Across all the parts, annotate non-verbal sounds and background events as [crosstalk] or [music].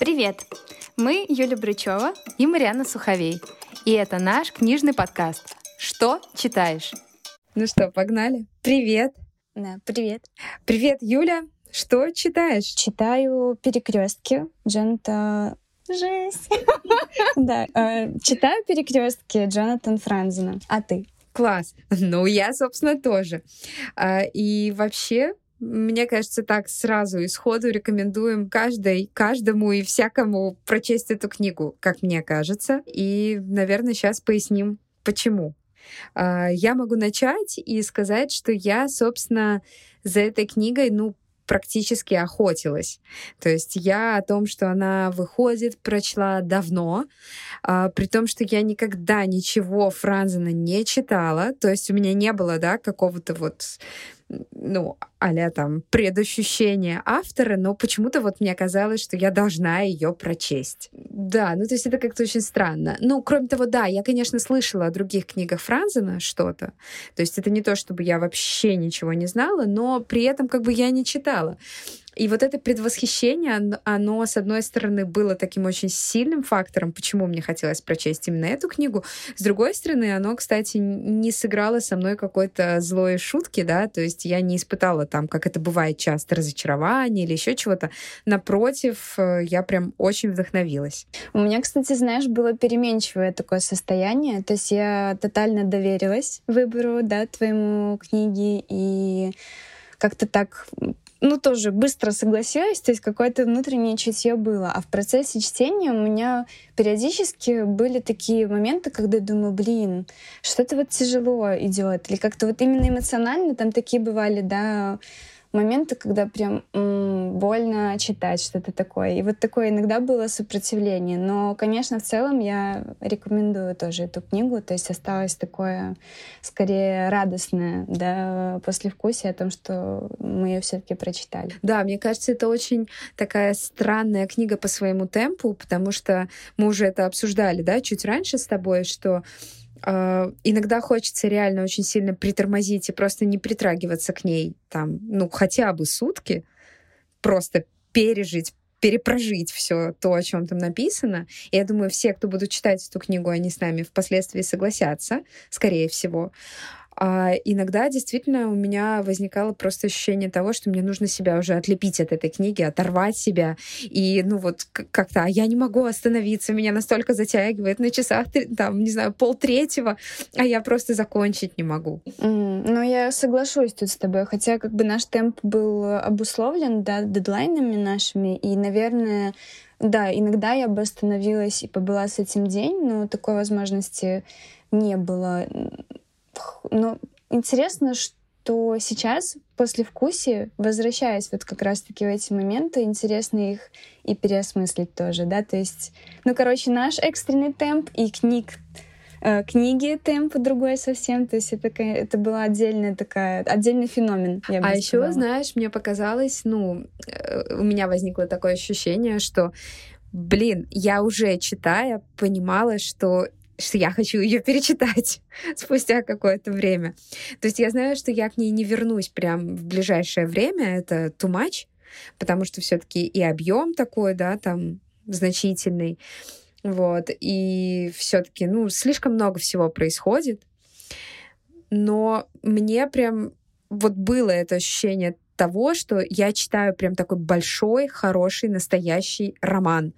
Привет! Мы Юля Брычева и Марьяна Суховей. И это наш книжный подкаст «Что читаешь?». Ну что, погнали? Привет! Да, привет. Привет, Юля! Что читаешь? Читаю «Перекрестки» Джоната Жесть. [laughs] Да, э, читаю перекрестки Джонатан Франзена. А ты? Класс. Ну, я, собственно, тоже. А, и вообще, мне кажется, так сразу и сходу рекомендуем каждой, каждому и всякому прочесть эту книгу, как мне кажется. И, наверное, сейчас поясним, почему. А, я могу начать и сказать, что я, собственно, за этой книгой, ну, практически охотилась. То есть я о том, что она выходит, прочла давно, а, при том, что я никогда ничего Франзена не читала, то есть у меня не было, да, какого-то вот ну, а там предощущение автора, но почему-то вот мне казалось, что я должна ее прочесть. Да, ну то есть это как-то очень странно. Ну, кроме того, да, я, конечно, слышала о других книгах Франзена что-то. То есть это не то, чтобы я вообще ничего не знала, но при этом как бы я не читала. И вот это предвосхищение, оно, с одной стороны, было таким очень сильным фактором, почему мне хотелось прочесть именно эту книгу. С другой стороны, оно, кстати, не сыграло со мной какой-то злой шутки, да, то есть я не испытала там, как это бывает часто, разочарование или еще чего-то. Напротив, э, я прям очень вдохновилась. У меня, кстати, знаешь, было переменчивое такое состояние, то есть я тотально доверилась выбору, да, твоему книги, и как-то так ну, тоже быстро согласилась, то есть какое-то внутреннее чутье было. А в процессе чтения у меня периодически были такие моменты, когда я думаю, блин, что-то вот тяжело идет. Или как-то вот именно эмоционально там такие бывали, да, моменты, когда прям м, больно читать что-то такое. И вот такое иногда было сопротивление. Но, конечно, в целом я рекомендую тоже эту книгу. То есть осталось такое, скорее, радостное да, послевкусие о том, что мы ее все-таки прочитали. Да, мне кажется, это очень такая странная книга по своему темпу, потому что мы уже это обсуждали, да, чуть раньше с тобой, что иногда хочется реально очень сильно притормозить и просто не притрагиваться к ней там, ну, хотя бы сутки, просто пережить, перепрожить все то, о чем там написано. И я думаю, все, кто будут читать эту книгу, они с нами впоследствии согласятся, скорее всего. А иногда действительно у меня возникало просто ощущение того, что мне нужно себя уже отлепить от этой книги, оторвать себя. И, ну вот, как-то, а я не могу остановиться, меня настолько затягивает на часах, там, не знаю, полтретьего, а я просто закончить не могу. Mm, ну, я соглашусь тут с тобой, хотя как бы наш темп был обусловлен, да, дедлайнами нашими, и, наверное, да, иногда я бы остановилась и побыла с этим день, но такой возможности не было. Но интересно, что сейчас, после вкуси, возвращаясь вот как раз-таки в эти моменты, интересно их и переосмыслить тоже, да, то есть, ну, короче, наш экстренный темп и книг э, книги темп другой совсем, то есть это, это была отдельная такая, отдельный феномен, я бы А еще, знаешь, мне показалось, ну, э, у меня возникло такое ощущение, что блин, я уже читая понимала, что что я хочу ее перечитать [laughs] спустя какое-то время. То есть я знаю, что я к ней не вернусь прям в ближайшее время, это too much, потому что все-таки и объем такой, да, там значительный, вот, и все-таки, ну, слишком много всего происходит, но мне прям вот было это ощущение того, что я читаю прям такой большой, хороший, настоящий роман,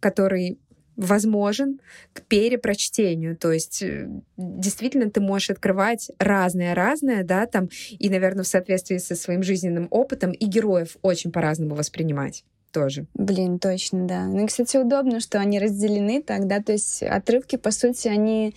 который возможен к перепрочтению. То есть э, действительно ты можешь открывать разное-разное, да, там, и, наверное, в соответствии со своим жизненным опытом и героев очень по-разному воспринимать тоже. Блин, точно, да. Ну и, кстати, удобно, что они разделены так, да, то есть отрывки, по сути, они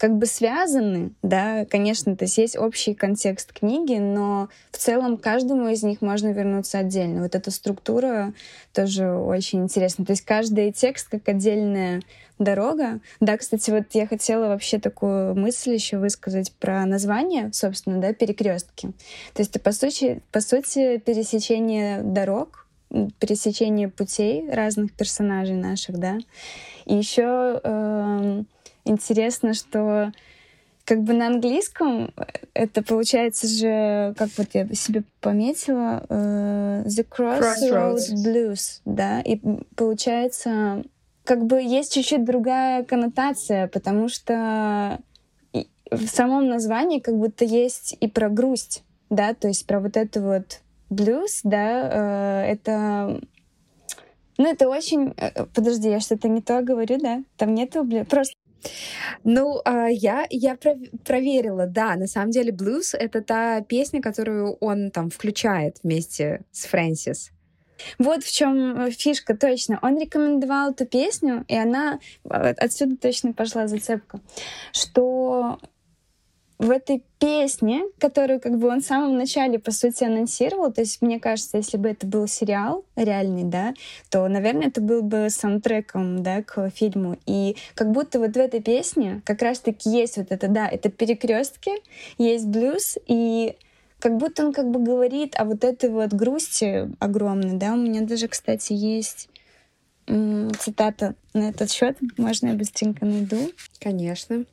как бы связаны, да, конечно, то есть есть общий контекст книги, но в целом каждому из них можно вернуться отдельно. Вот эта структура тоже очень интересна. То есть каждый текст как отдельная дорога. Да, кстати, вот я хотела вообще такую мысль еще высказать про название, собственно, да, перекрестки. То есть это, по сути, по сути пересечение дорог, пересечение путей разных персонажей наших, да. И еще э, эм, интересно, что как бы на английском это получается же, как вот я себе пометила, uh, The Crossroads, Crossroads Blues, да, и получается, как бы есть чуть-чуть другая коннотация, потому что в самом названии как будто есть и про грусть, да, то есть про вот это вот блюз, да, э, это ну, это очень... Э, подожди, я что-то не то говорю, да? Там нету блюз. Просто ну, а, я, я проверила, да, на самом деле блюз — это та песня, которую он там включает вместе с Фрэнсис. Вот в чем э, фишка, точно. Он рекомендовал эту песню, и она отсюда точно пошла зацепка, что в этой песне, которую как бы он в самом начале, по сути, анонсировал, то есть мне кажется, если бы это был сериал реальный, да, то, наверное, это был бы саундтреком, да, к фильму. И как будто вот в этой песне как раз-таки есть вот это, да, это перекрестки, есть блюз, и как будто он как бы говорит о вот этой вот грусти огромной, да, у меня даже, кстати, есть цитата на этот счет, можно я быстренько найду? Конечно.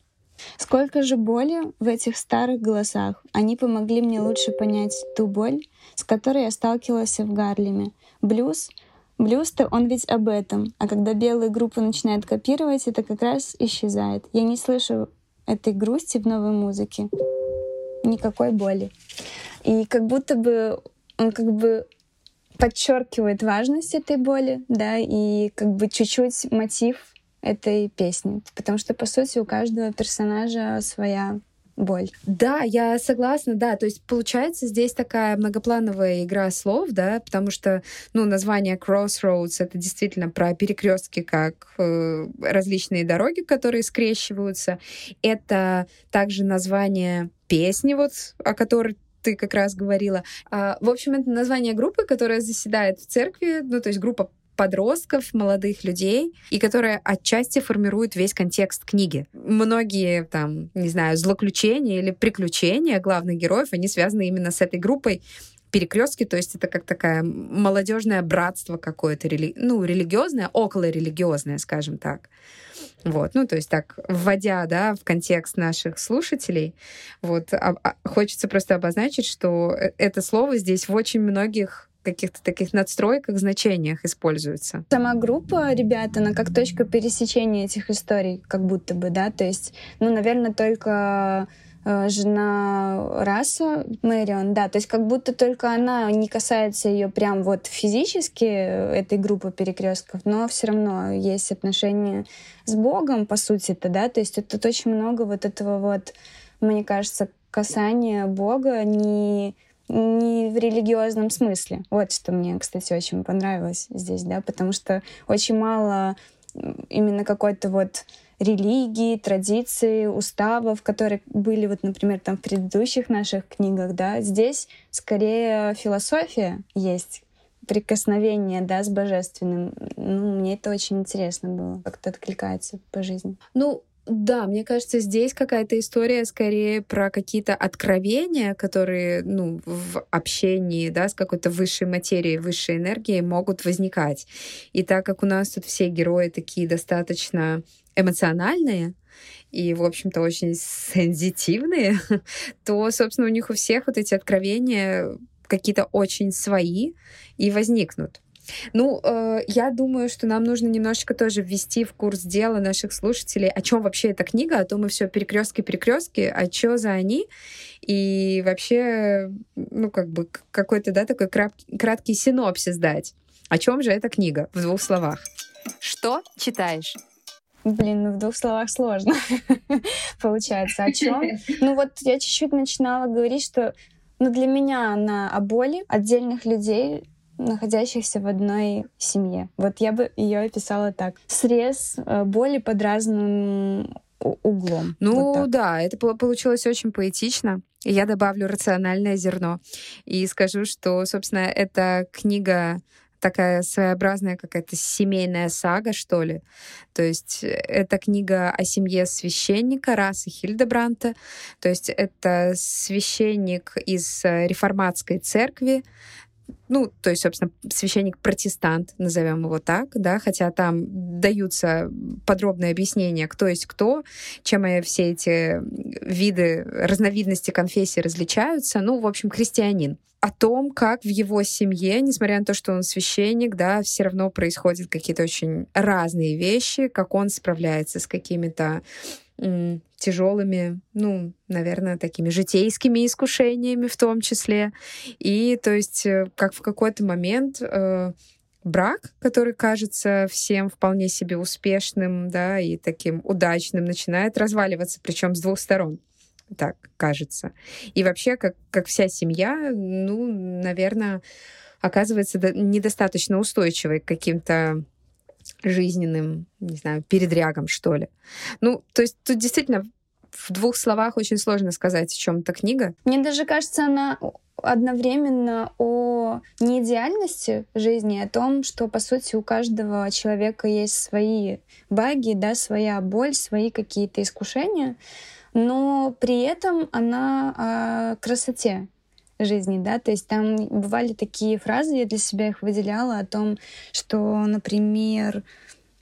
Сколько же боли в этих старых голосах. Они помогли мне лучше понять ту боль, с которой я сталкивалась в Гарлеме. Блюз Блюз-то он ведь об этом, а когда белые группы начинают копировать, это как раз исчезает. Я не слышу этой грусти в новой музыке, никакой боли. И как будто бы он как бы подчеркивает важность этой боли, да, и как бы чуть-чуть мотив этой песни. Потому что, по сути, у каждого персонажа своя боль. Да, я согласна, да. То есть получается здесь такая многоплановая игра слов, да, потому что, ну, название Crossroads это действительно про перекрестки, как э, различные дороги, которые скрещиваются. Это также название песни, вот, о которой ты как раз говорила. А, в общем, это название группы, которая заседает в церкви, ну, то есть группа подростков, молодых людей, и которая отчасти формирует весь контекст книги. Многие там, не знаю, злоключения или приключения главных героев, они связаны именно с этой группой перекрестки, то есть это как такая молодежное братство какое-то, ну, религиозное, около религиозное, скажем так. Вот, ну, то есть так, вводя, да, в контекст наших слушателей, вот, а, а, хочется просто обозначить, что э, это слово здесь в очень многих каких-то таких надстройках, значениях используется. Сама группа ребят, она как точка пересечения этих историй, как будто бы, да, то есть, ну, наверное, только э, жена Раса, Мэрион, да, то есть как будто только она не касается ее прям вот физически, э, этой группы перекрестков, но все равно есть отношения с Богом, по сути-то, да, то есть тут очень много вот этого вот, мне кажется, касания Бога не не в религиозном смысле. Вот что мне, кстати, очень понравилось здесь, да, потому что очень мало именно какой-то вот религии, традиции, уставов, которые были вот, например, там в предыдущих наших книгах, да, здесь скорее философия есть, прикосновение, да, с божественным. Ну, мне это очень интересно было, как-то откликается по жизни. Ну, да, мне кажется, здесь какая-то история скорее про какие-то откровения, которые, ну, в общении, да, с какой-то высшей материей, высшей энергией могут возникать. И так как у нас тут все герои такие достаточно эмоциональные, и, в общем-то, очень сензитивные, [laughs] то, собственно, у них у всех вот эти откровения какие-то очень свои и возникнут. Ну, э, я думаю, что нам нужно немножечко тоже ввести в курс дела наших слушателей, о чем вообще эта книга, а то мы все перекрестки перекрестки, а что за они? И вообще, ну, как бы какой-то, да, такой краткий синопсис дать. О чем же эта книга в двух словах? Что читаешь? Блин, ну в двух словах сложно [laughs] получается. О чем? Ну вот я чуть-чуть начинала говорить, что ну, для меня она о боли отдельных людей, находящихся в одной семье. Вот я бы ее описала так. Срез э, боли под разным углом. Ну вот да, это получилось очень поэтично. Я добавлю рациональное зерно и скажу, что, собственно, эта книга такая своеобразная какая-то семейная сага, что ли. То есть э, это книга о семье священника расы Хильдебранта. То есть это священник из э, реформатской церкви, ну, то есть, собственно, священник-протестант, назовем его так, да, хотя там даются подробные объяснения, кто есть кто, чем все эти виды, разновидности конфессии различаются. Ну, в общем, христианин о том, как в его семье, несмотря на то, что он священник, да, все равно происходят какие-то очень разные вещи, как он справляется с какими-то тяжелыми, ну, наверное, такими житейскими искушениями в том числе. И то есть э, как в какой-то момент э, брак, который кажется всем вполне себе успешным, да, и таким удачным, начинает разваливаться, причем с двух сторон так кажется. И вообще, как, как вся семья, ну, наверное, оказывается недостаточно устойчивой к каким-то жизненным, не знаю, передрягам, что ли. Ну, то есть тут действительно в двух словах очень сложно сказать, о чем эта книга. Мне даже кажется, она одновременно о неидеальности жизни, о том, что, по сути, у каждого человека есть свои баги, да, своя боль, свои какие-то искушения но при этом она о красоте жизни, да, то есть там бывали такие фразы, я для себя их выделяла о том, что, например,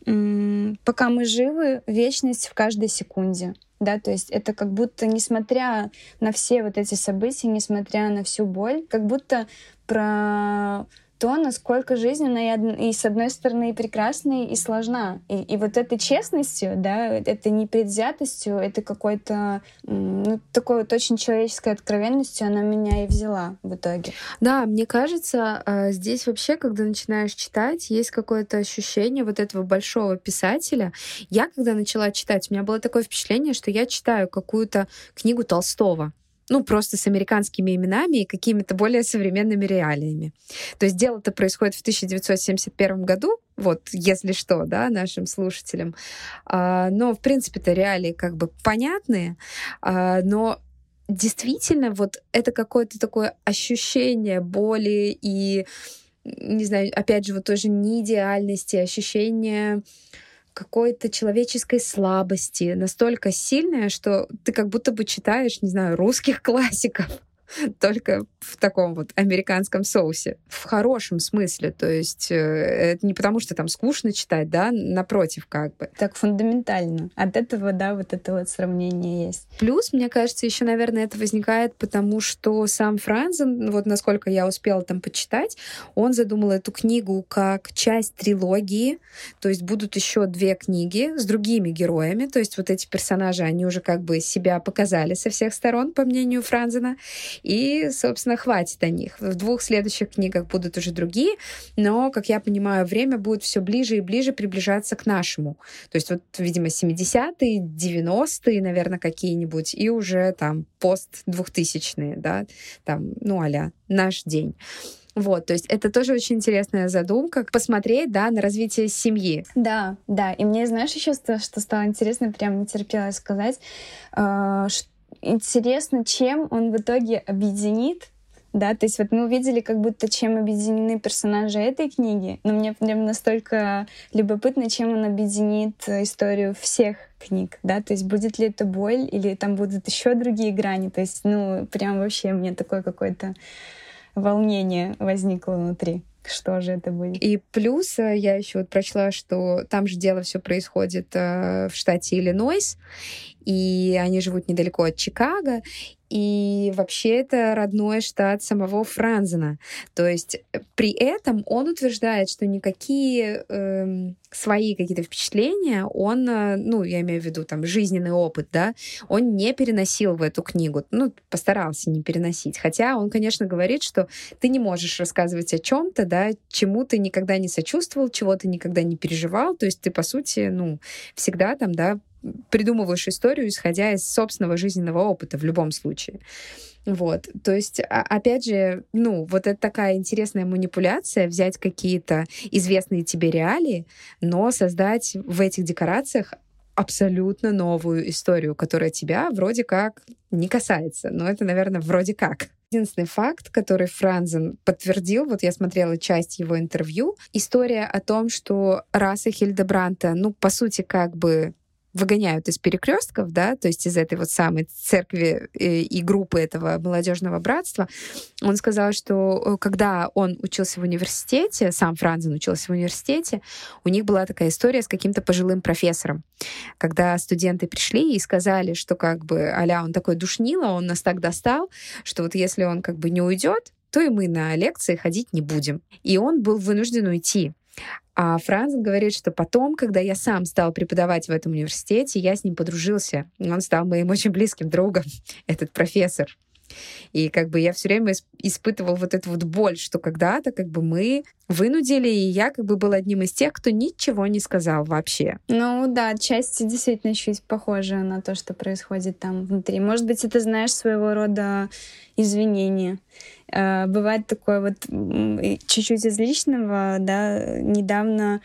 пока мы живы, вечность в каждой секунде, да, то есть это как будто, несмотря на все вот эти события, несмотря на всю боль, как будто про то, насколько жизнь, она и, и с одной стороны и прекрасна, и сложна. И, и вот этой честностью, да, этой непредвзятостью, это какой-то, ну, такой вот очень человеческой откровенностью она меня и взяла в итоге. Да, мне кажется, а, здесь вообще, когда начинаешь читать, есть какое-то ощущение вот этого большого писателя. Я, когда начала читать, у меня было такое впечатление, что я читаю какую-то книгу Толстого ну, просто с американскими именами и какими-то более современными реалиями. То есть дело-то происходит в 1971 году, вот, если что, да, нашим слушателям. А, но, в принципе-то, реалии как бы понятные, а, но действительно вот это какое-то такое ощущение боли и, не знаю, опять же, вот тоже неидеальности, ощущение какой-то человеческой слабости, настолько сильная, что ты как будто бы читаешь, не знаю, русских классиков. [laughs] только в таком вот американском соусе. В хорошем смысле. То есть э, это не потому, что там скучно читать, да, напротив, как бы. Так фундаментально. От этого, да, вот это вот сравнение есть. Плюс, мне кажется, еще, наверное, это возникает, потому что сам Франзен, вот насколько я успела там почитать, он задумал эту книгу как часть трилогии, то есть будут еще две книги с другими героями, то есть вот эти персонажи, они уже как бы себя показали со всех сторон, по мнению Франзена, и, собственно, хватит о них. В двух следующих книгах будут уже другие, но, как я понимаю, время будет все ближе и ближе приближаться к нашему. То есть вот, видимо, 70-е, 90-е, наверное, какие-нибудь, и уже там пост-2000-е, да, там, ну, а наш день. Вот, то есть это тоже очень интересная задумка, посмотреть, да, на развитие семьи. Да, да. И мне, знаешь, еще что, что стало интересно, прям не терпелось сказать, э, что интересно, чем он в итоге объединит да, то есть вот мы увидели как будто, чем объединены персонажи этой книги, но мне прям настолько любопытно, чем он объединит историю всех книг, да, то есть будет ли это боль или там будут еще другие грани, то есть, ну, прям вообще мне такое какое-то волнение возникло внутри что же это будет. И плюс э, я еще вот прочла, что там же дело все происходит э, в штате Иллинойс, и они живут недалеко от Чикаго, и вообще это родной штат самого Франзена. То есть э, при этом он утверждает, что никакие э, свои какие-то впечатления он, э, ну, я имею в виду там жизненный опыт, да, он не переносил в эту книгу. Ну, постарался не переносить. Хотя он, конечно, говорит, что ты не можешь рассказывать о чем-то, да, чему ты никогда не сочувствовал, чего ты никогда не переживал. То есть ты, по сути, ну, всегда там, да, придумываешь историю, исходя из собственного жизненного опыта в любом случае. Вот, то есть, а, опять же, ну, вот это такая интересная манипуляция, взять какие-то известные тебе реалии, но создать в этих декорациях абсолютно новую историю, которая тебя вроде как не касается. Но это, наверное, вроде как. Единственный факт, который Франзен подтвердил, вот я смотрела часть его интервью, история о том, что раса Хильдебранта, ну, по сути, как бы выгоняют из перекрестков, да, то есть из этой вот самой церкви и, и группы этого молодежного братства, он сказал, что э, когда он учился в университете, сам Франзен учился в университете, у них была такая история с каким-то пожилым профессором, когда студенты пришли и сказали, что как бы, аля, он такой душнило, он нас так достал, что вот если он как бы не уйдет, то и мы на лекции ходить не будем. И он был вынужден уйти. А Франц говорит, что потом, когда я сам стал преподавать в этом университете, я с ним подружился. Он стал моим очень близким другом, [laughs] этот профессор. И как бы я все время испытывал вот эту вот боль, что когда-то как бы мы вынудили, и я как бы был одним из тех, кто ничего не сказал вообще. Ну да, отчасти действительно чуть похоже на то, что происходит там внутри. Может быть, это, знаешь, своего рода извинение. Э, бывает такое вот чуть-чуть из личного, да, недавно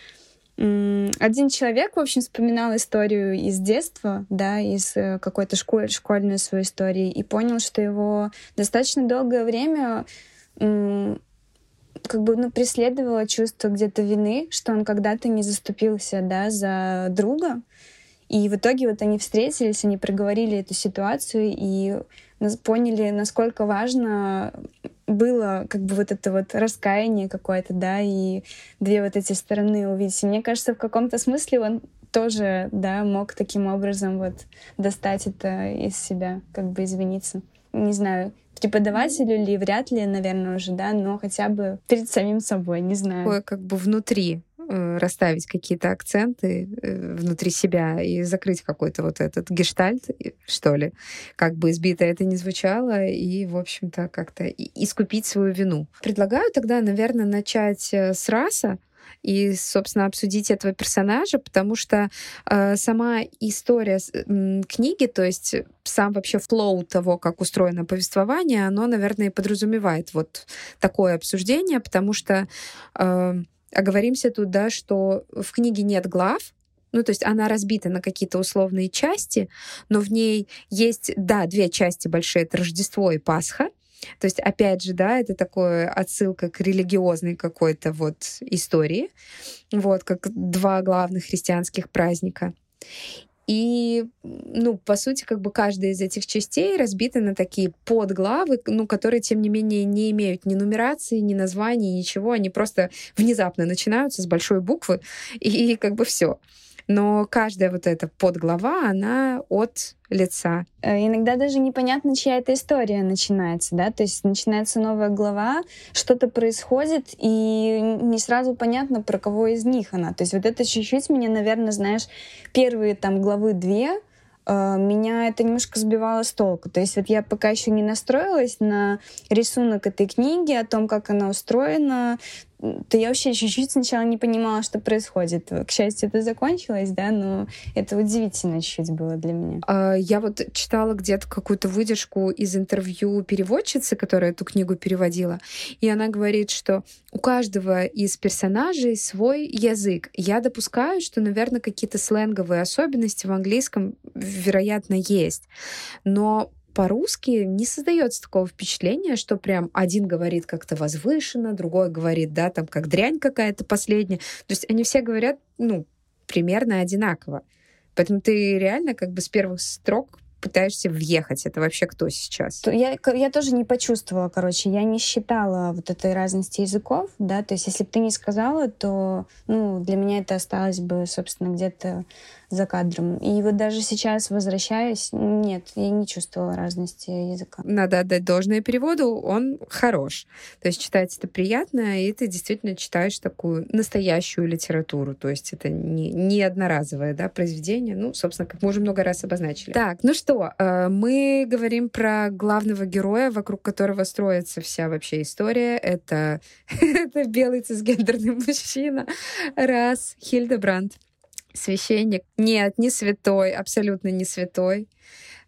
один человек, в общем, вспоминал историю из детства, да, из э, какой-то школь, школьной своей истории, и понял, что его достаточно долгое время как бы ну, преследовало чувство где-то вины, что он когда-то не заступился да, за друга. И в итоге вот они встретились, они проговорили эту ситуацию и поняли, насколько важно было как бы вот это вот раскаяние какое-то, да, и две вот эти стороны увидеть. И мне кажется, в каком-то смысле он тоже, да, мог таким образом вот достать это из себя, как бы извиниться. Не знаю, преподавателю ли, вряд ли, наверное, уже, да, но хотя бы перед самим собой, не знаю. Такое как бы внутри расставить какие-то акценты э, внутри себя и закрыть какой-то вот этот гештальт, что ли, как бы избито это не звучало, и, в общем-то, как-то искупить свою вину. Предлагаю тогда, наверное, начать э, с раса, и, собственно, обсудить этого персонажа, потому что э, сама история э, книги, то есть сам вообще флоу того, как устроено повествование, оно, наверное, и подразумевает вот такое обсуждение, потому что э, оговоримся тут, да, что в книге нет глав, ну, то есть она разбита на какие-то условные части, но в ней есть, да, две части большие, это Рождество и Пасха. То есть, опять же, да, это такое отсылка к религиозной какой-то вот истории, вот, как два главных христианских праздника. И, ну, по сути, как бы каждая из этих частей разбита на такие подглавы, ну, которые, тем не менее, не имеют ни нумерации, ни названий, ничего. Они просто внезапно начинаются с большой буквы, и, как бы все но каждая вот эта подглава, она от лица. Э, иногда даже непонятно, чья эта история начинается, да, то есть начинается новая глава, что-то происходит, и не сразу понятно, про кого из них она. То есть вот это чуть-чуть меня, наверное, знаешь, первые там главы две, э, меня это немножко сбивало с толку. То есть вот я пока еще не настроилась на рисунок этой книги, о том, как она устроена, то я вообще чуть-чуть сначала не понимала, что происходит. К счастью, это закончилось, да, но это удивительно чуть-чуть было для меня. А, я вот читала где-то какую-то выдержку из интервью переводчицы, которая эту книгу переводила, и она говорит, что у каждого из персонажей свой язык. Я допускаю, что, наверное, какие-то сленговые особенности в английском, вероятно, есть. Но по-русски не создается такого впечатления, что прям один говорит как-то возвышенно, другой говорит, да, там как дрянь какая-то последняя. То есть они все говорят, ну, примерно одинаково. Поэтому ты реально как бы с первых строк пытаешься въехать. Это вообще кто сейчас? Я, я тоже не почувствовала, короче, я не считала вот этой разности языков, да, то есть если бы ты не сказала, то, ну, для меня это осталось бы, собственно, где-то за кадром. И вот даже сейчас, возвращаясь, нет, я не чувствовала разности языка. Надо отдать должное переводу, он хорош. То есть читать это приятно, и ты действительно читаешь такую настоящую литературу. То есть это не, не одноразовое да, произведение. Ну, собственно, как мы уже много раз обозначили. Так, ну что, э, мы говорим про главного героя, вокруг которого строится вся вообще история. Это, [laughs] это белый цисгендерный мужчина. Раз, Хильдебранд священник. Нет, не святой, абсолютно не святой,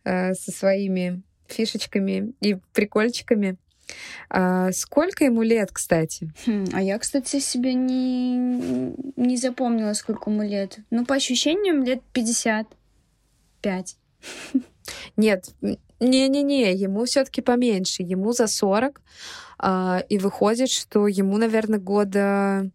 э, со своими фишечками и прикольчиками. А сколько ему лет, кстати? Хм, а я, кстати, себе не, не запомнила, сколько ему лет. Ну, по ощущениям, лет 55. Нет, не-не-не, ему все-таки поменьше. Ему за 40. А, и выходит, что ему, наверное, года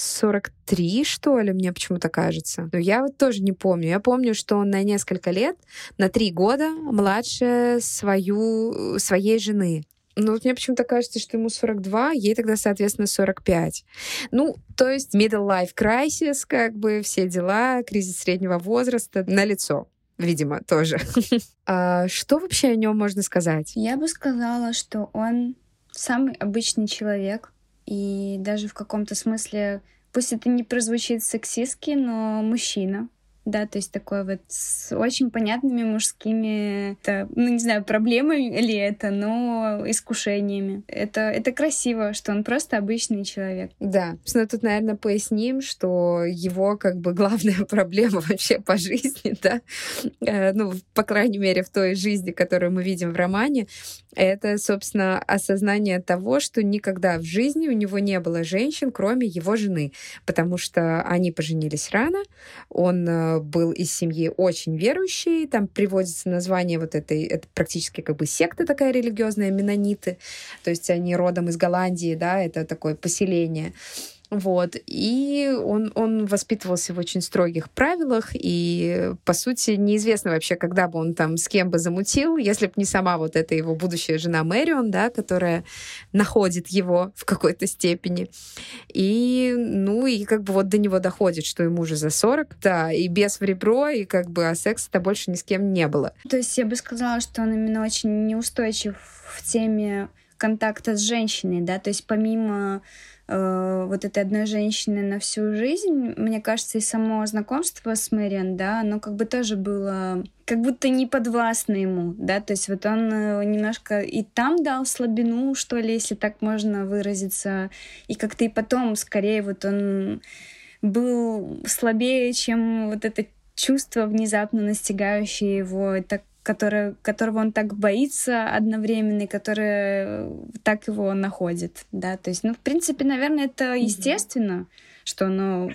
43, что ли, мне почему-то кажется. Но я вот тоже не помню. Я помню, что он на несколько лет, на три года младше свою, своей жены. Ну, вот мне почему-то кажется, что ему 42, ей тогда, соответственно, 45. Ну, то есть middle life crisis, как бы все дела, кризис среднего возраста на лицо видимо, тоже. [laughs] а что вообще о нем можно сказать? Я бы сказала, что он самый обычный человек, и даже в каком-то смысле, пусть это не прозвучит сексистски, но мужчина да, то есть такой вот с очень понятными мужскими, это, ну, не знаю, проблемами ли это, но искушениями. Это, это красиво, что он просто обычный человек. Да, ну тут, наверное, поясним, что его как бы главная [laughs] проблема вообще по жизни, [laughs] да, э, ну, по крайней мере, в той жизни, которую мы видим в романе, это, собственно, осознание того, что никогда в жизни у него не было женщин, кроме его жены, потому что они поженились рано, он э, был из семьи очень верующей, там приводится название вот этой, это практически как бы секта такая религиозная, менониты, то есть они родом из Голландии, да, это такое поселение. Вот. И он, он воспитывался в очень строгих правилах, и, по сути, неизвестно вообще, когда бы он там с кем бы замутил, если бы не сама вот эта его будущая жена Мэрион, да, которая находит его в какой-то степени. И, ну, и как бы вот до него доходит, что ему уже за 40, да, и без в ребро, и как бы, а секса-то больше ни с кем не было. То есть я бы сказала, что он именно очень неустойчив в теме контакта с женщиной, да, то есть помимо э, вот этой одной женщины на всю жизнь, мне кажется, и само знакомство с Мэриан, да, оно как бы тоже было как будто не подвластно ему, да, то есть вот он э, немножко и там дал слабину, что ли, если так можно выразиться, и как-то и потом скорее вот он был слабее, чем вот это чувство внезапно настигающее его, так которое, которого он так боится одновременно, и которое так его находит, да, то есть, ну, в принципе, наверное, это естественно, mm-hmm. что оно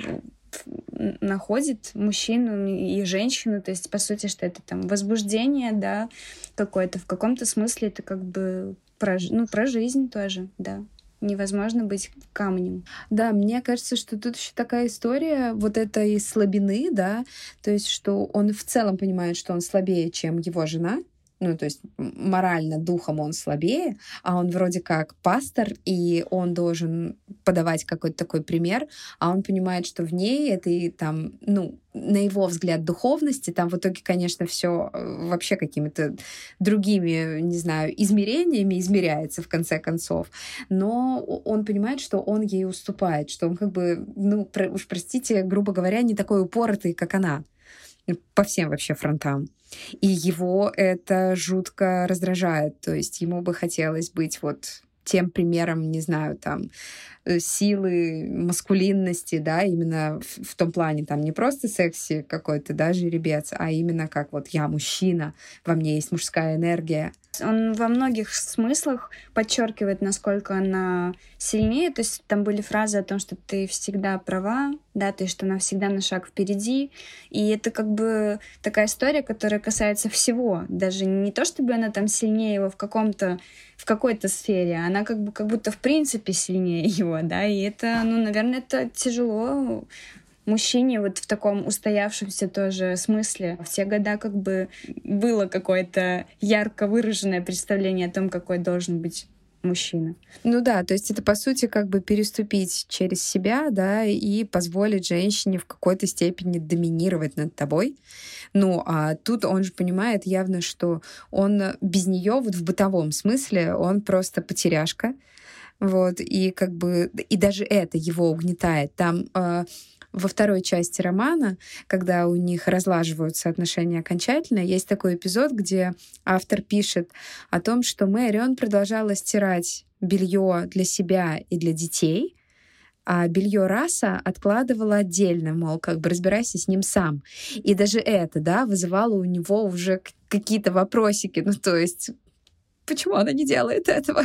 находит мужчину и женщину, то есть, по сути, что это там возбуждение, да, какое-то, в каком-то смысле это как бы про, ну, про жизнь тоже, да невозможно быть камнем. Да, мне кажется, что тут еще такая история вот этой слабины, да, то есть что он в целом понимает, что он слабее, чем его жена, ну, то есть морально, духом он слабее, а он вроде как пастор, и он должен подавать какой-то такой пример, а он понимает, что в ней этой там, ну, на его взгляд, духовности, там в итоге, конечно, все э, вообще какими-то другими, не знаю, измерениями измеряется в конце концов. Но он понимает, что он ей уступает, что он как бы, ну, уж простите, грубо говоря, не такой упоротый, как она по всем вообще фронтам. И его это жутко раздражает. То есть ему бы хотелось быть вот тем примером, не знаю, там, э, силы, маскулинности, да, именно в, в том плане, там, не просто секси какой-то, да, жеребец, а именно как вот я мужчина, во мне есть мужская энергия, он во многих смыслах подчеркивает, насколько она сильнее. То есть там были фразы о том, что ты всегда права, да, то есть что она всегда на шаг впереди. И это как бы такая история, которая касается всего. Даже не то, чтобы она там сильнее его в каком-то в какой-то сфере, она как бы как будто в принципе сильнее [laughs] его, да, и это, ну, наверное, это тяжело мужчине вот в таком устоявшемся тоже смысле. В те года как бы было какое-то ярко выраженное представление о том, какой должен быть мужчина. Ну да, то есть это по сути как бы переступить через себя, да, и позволить женщине в какой-то степени доминировать над тобой. Ну, а тут он же понимает явно, что он без нее вот в бытовом смысле он просто потеряшка, вот, и как бы, и даже это его угнетает. Там э, во второй части романа, когда у них разлаживаются отношения окончательно, есть такой эпизод, где автор пишет о том, что Мэрион продолжала стирать белье для себя и для детей, а белье раса откладывала отдельно, мол, как бы разбирайся с ним сам. И даже это, да, вызывало у него уже какие-то вопросики. Ну, то есть почему она не делает этого?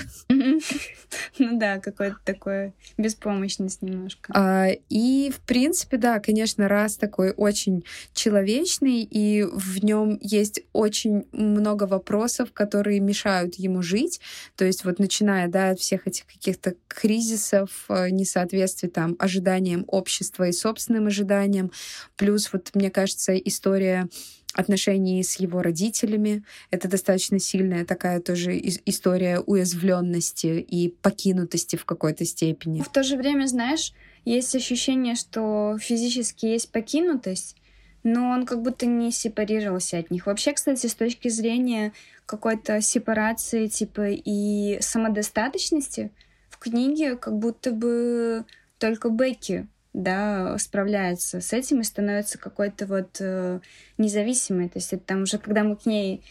Ну да, какой-то такой беспомощность немножко. А, и, в принципе, да, конечно, раз такой очень человечный, и в нем есть очень много вопросов, которые мешают ему жить. То есть вот начиная, да, от всех этих каких-то кризисов, э, несоответствий там ожиданиям общества и собственным ожиданиям, плюс вот, мне кажется, история отношений с его родителями. Это достаточно сильная такая тоже история уязвленности и покинутости в какой-то степени. В то же время, знаешь, есть ощущение, что физически есть покинутость, но он как будто не сепарировался от них. Вообще, кстати, с точки зрения какой-то сепарации типа и самодостаточности, в книге как будто бы только Бекки да, справляется с этим и становится какой-то вот э, независимой. То есть это там уже, когда мы к ней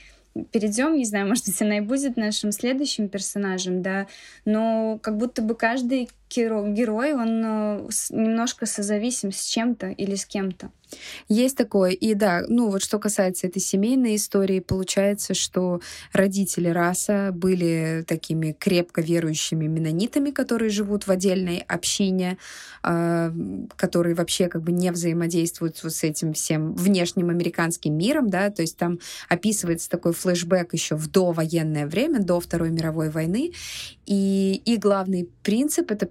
перейдем, не знаю, может быть, она и будет нашим следующим персонажем, да, но как будто бы каждый герой, он э, немножко созависим с чем-то или с кем-то. Есть такое. И да, ну вот что касается этой семейной истории, получается, что родители раса были такими крепко верующими менонитами, которые живут в отдельной общине, э, которые вообще как бы не взаимодействуют вот с этим всем внешним американским миром, да, то есть там описывается такой флешбэк еще в довоенное время, до Второй мировой войны, и, и главный принцип — это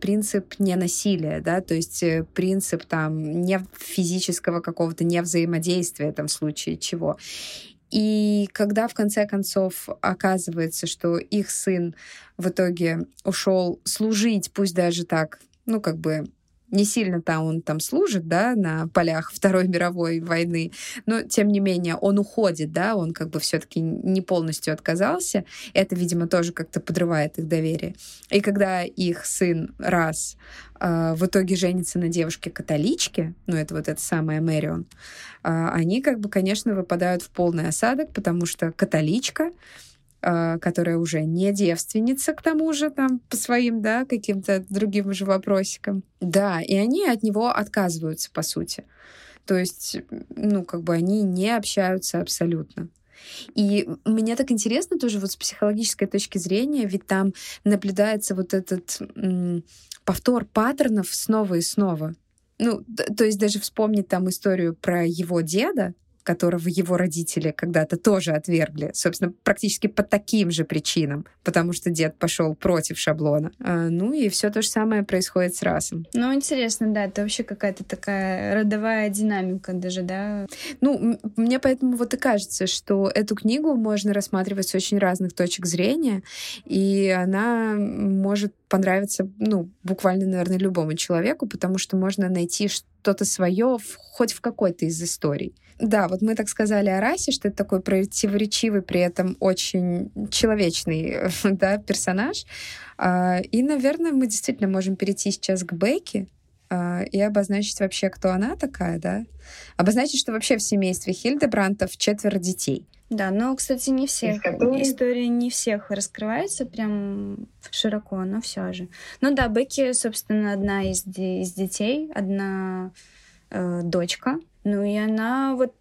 ненасилия, да, то есть э, принцип там не физического какого-то не взаимодействия там в случае чего. И когда в конце концов оказывается, что их сын в итоге ушел служить, пусть даже так, ну как бы не сильно-то он там служит, да, на полях [laughs] Второй мировой войны, но тем не менее он уходит, да, он как бы все-таки не полностью отказался. Это, видимо, тоже как-то подрывает их доверие. И когда их сын раз э, в итоге женится на девушке-католичке, ну это вот эта самая Мэрион, э, они как бы, конечно, выпадают в полный осадок, потому что католичка а, которая уже не девственница, к тому же, там, по своим, да, каким-то другим же вопросикам. Да, и они от него отказываются, по сути. То есть, ну, как бы они не общаются абсолютно. И мне так интересно тоже вот с психологической точки зрения, ведь там наблюдается вот этот м, повтор паттернов снова и снова. Ну, то есть даже вспомнить там историю про его деда, которого его родители когда-то тоже отвергли, собственно, практически по таким же причинам, потому что дед пошел против шаблона. А, ну и все то же самое происходит с расом. Ну, интересно, да, это вообще какая-то такая родовая динамика даже, да? Ну, мне поэтому вот и кажется, что эту книгу можно рассматривать с очень разных точек зрения, и она может понравиться, ну, буквально, наверное, любому человеку, потому что можно найти что-то свое в, хоть в какой-то из историй. Да, вот мы так сказали о расе, что это такой противоречивый, при этом очень человечный [laughs] да, персонаж. А, и, наверное, мы действительно можем перейти сейчас к Бейке а, и обозначить вообще, кто она такая, да? Обозначить, что вообще в семействе Хильдебрантов четверо детей. Да, но, кстати, не всех. История не всех раскрывается прям широко, но все же. Ну да, Бекки, собственно, одна из, из детей, одна э, дочка. Ну и она вот,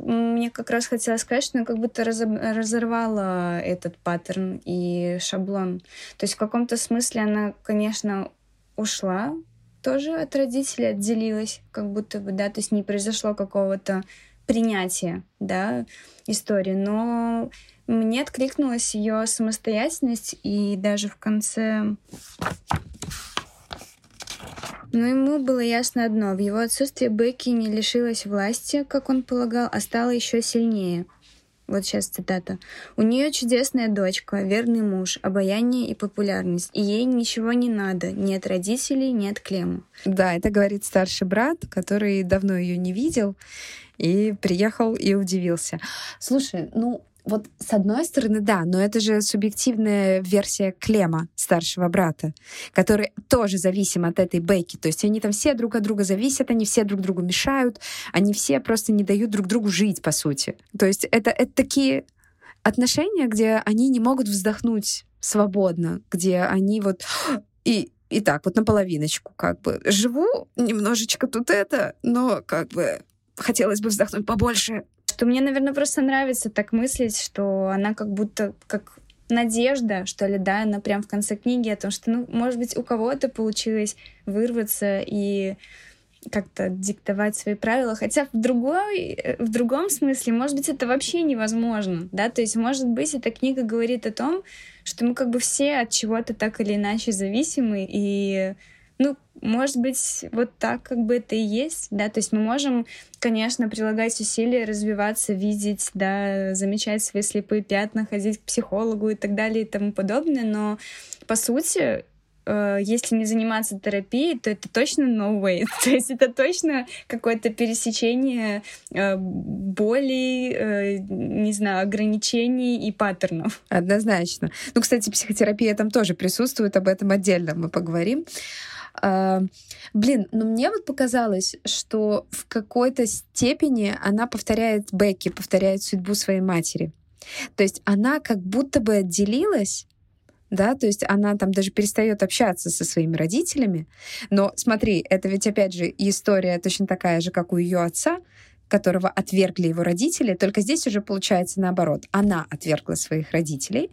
мне как раз хотела сказать, что она как будто разорвала этот паттерн и шаблон. То есть в каком-то смысле она, конечно, ушла тоже от родителей, отделилась, как будто бы, да, то есть не произошло какого-то принятия, да, истории, но мне откликнулась ее самостоятельность, и даже в конце но ему было ясно одно. В его отсутствии Бекки не лишилась власти, как он полагал, а стала еще сильнее. Вот сейчас цитата. «У нее чудесная дочка, верный муж, обаяние и популярность, и ей ничего не надо, ни от родителей, ни от Клема». Да, это говорит старший брат, который давно ее не видел, и приехал и удивился. Слушай, ну, вот с одной стороны, да, но это же субъективная версия Клема, старшего брата, который тоже зависим от этой Бейки. То есть они там все друг от друга зависят, они все друг другу мешают, они все просто не дают друг другу жить, по сути. То есть это, это такие отношения, где они не могут вздохнуть свободно, где они вот и, и так вот наполовиночку как бы живу, немножечко тут это, но как бы хотелось бы вздохнуть побольше, что мне, наверное, просто нравится так мыслить, что она как будто как надежда, что ли, да, она прям в конце книги о том, что, ну, может быть, у кого-то получилось вырваться и как-то диктовать свои правила, хотя в другой, в другом смысле, может быть, это вообще невозможно, да, то есть, может быть, эта книга говорит о том, что мы как бы все от чего-то так или иначе зависимы, и ну, может быть, вот так как бы это и есть, да, то есть мы можем, конечно, прилагать усилия, развиваться, видеть, да, замечать свои слепые пятна, ходить к психологу и так далее и тому подобное, но по сути э, если не заниматься терапией, то это точно no way. [laughs] то есть это точно какое-то пересечение э, болей, э, не знаю, ограничений и паттернов. Однозначно. Ну, кстати, психотерапия там тоже присутствует, об этом отдельно мы поговорим. А, блин, но мне вот показалось, что в какой-то степени она повторяет Бекки, повторяет судьбу своей матери. То есть она как будто бы отделилась да, то есть она там даже перестает общаться со своими родителями. Но смотри, это ведь опять же история точно такая же, как у ее отца, которого отвергли его родители, только здесь уже получается наоборот. Она отвергла своих родителей,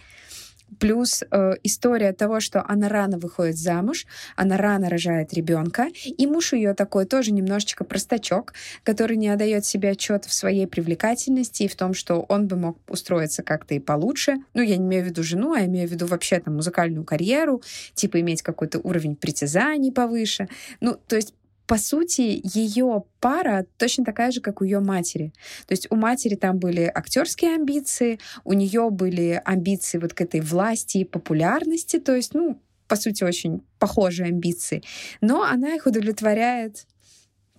Плюс э, история того, что она рано выходит замуж, она рано рожает ребенка, и муж ее такой тоже немножечко простачок, который не отдает себе отчет в своей привлекательности и в том, что он бы мог устроиться как-то и получше. Ну, я не имею в виду жену, а имею в виду вообще там музыкальную карьеру, типа иметь какой-то уровень притязаний повыше. Ну, то есть по сути, ее пара точно такая же, как у ее матери. То есть у матери там были актерские амбиции, у нее были амбиции вот к этой власти и популярности, то есть, ну, по сути, очень похожие амбиции. Но она их удовлетворяет.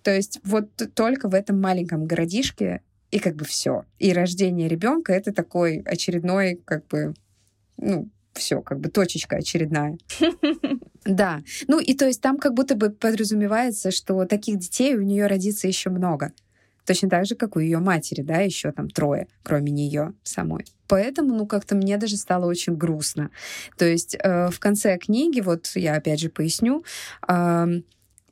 То есть вот только в этом маленьком городишке и как бы все. И рождение ребенка это такой очередной, как бы, ну, все, как бы точечка очередная. [laughs] Да. Ну и то есть там как будто бы подразумевается, что таких детей у нее родится еще много. Точно так же, как у ее матери, да, еще там трое, кроме нее самой. Поэтому, ну, как-то мне даже стало очень грустно. То есть э, в конце книги, вот я опять же поясню, э,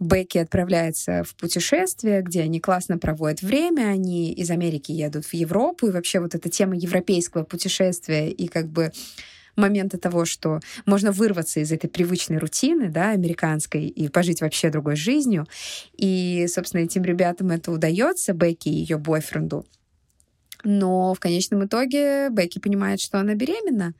Бекки отправляется в путешествие, где они классно проводят время, они из Америки едут в Европу, и вообще вот эта тема европейского путешествия и как бы моменты того, что можно вырваться из этой привычной рутины, да, американской, и пожить вообще другой жизнью. И, собственно, этим ребятам это удается, Бекки и ее бойфренду. Но в конечном итоге Бекки понимает, что она беременна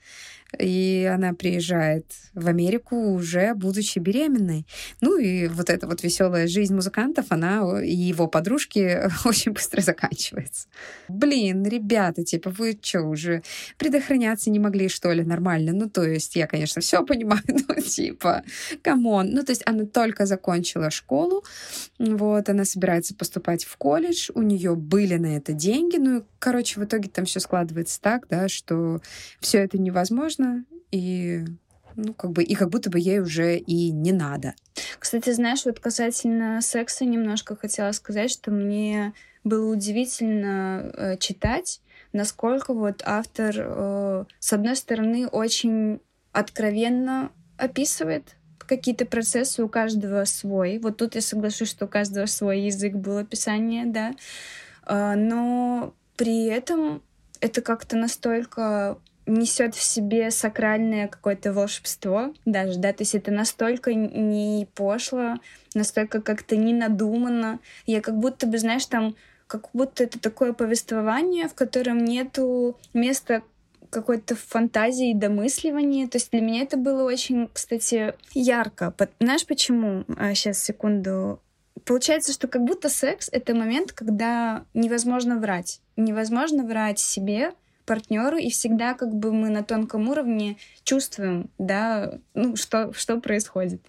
и она приезжает в Америку уже будучи беременной. Ну и вот эта вот веселая жизнь музыкантов, она и его подружки [laughs] очень быстро заканчивается. Блин, ребята, типа, вы что, уже предохраняться не могли, что ли, нормально? Ну, то есть, я, конечно, все понимаю, [laughs] но типа, come on. Ну, то есть, она только закончила школу, вот, она собирается поступать в колледж, у нее были на это деньги, ну, короче, в итоге там все складывается так, да, что все это невозможно, можно, и ну, как бы, и как будто бы ей уже и не надо. Кстати, знаешь, вот касательно секса немножко хотела сказать, что мне было удивительно э, читать, насколько вот автор, э, с одной стороны, очень откровенно описывает какие-то процессы, у каждого свой. Вот тут я соглашусь, что у каждого свой язык был описание, да. Э, но при этом это как-то настолько несет в себе сакральное какое-то волшебство даже, да, то есть это настолько не пошло, настолько как-то не надуманно. Я как будто бы, знаешь, там, как будто это такое повествование, в котором нету места какой-то фантазии и домысливания. То есть для меня это было очень, кстати, ярко. Знаешь почему? Сейчас, а, секунду. Получается, что как будто секс — это момент, когда невозможно врать. Невозможно врать себе, партнеру, и всегда как бы мы на тонком уровне чувствуем, да, ну, что, что происходит.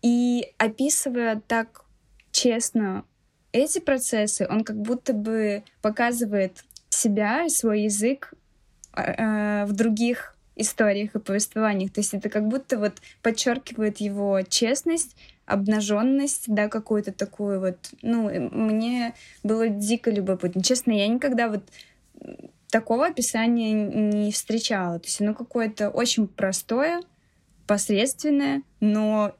И описывая так честно эти процессы, он как будто бы показывает себя и свой язык э, в других историях и повествованиях. То есть это как будто вот подчеркивает его честность, обнаженность, да, какую-то такую вот. Ну, мне было дико любопытно. Честно, я никогда вот такого описания не встречала. То есть оно какое-то очень простое, посредственное, но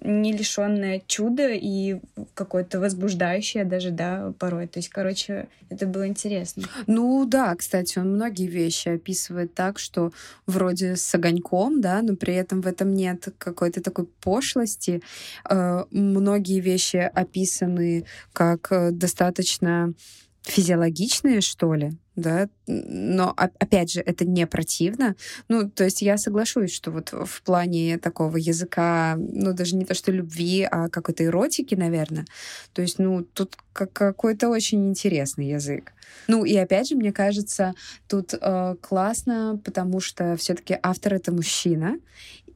не лишенное чуда и какое-то возбуждающее даже, да, порой. То есть, короче, это было интересно. Ну да, кстати, он многие вещи описывает так, что вроде с огоньком, да, но при этом в этом нет какой-то такой пошлости. Э, многие вещи описаны как э, достаточно физиологичные, что ли, да, но опять же это не противно. Ну, то есть я соглашусь, что вот в плане такого языка, ну даже не то что любви, а какой-то эротики, наверное. То есть, ну тут какой-то очень интересный язык. Ну и опять же, мне кажется, тут э, классно, потому что все-таки автор это мужчина,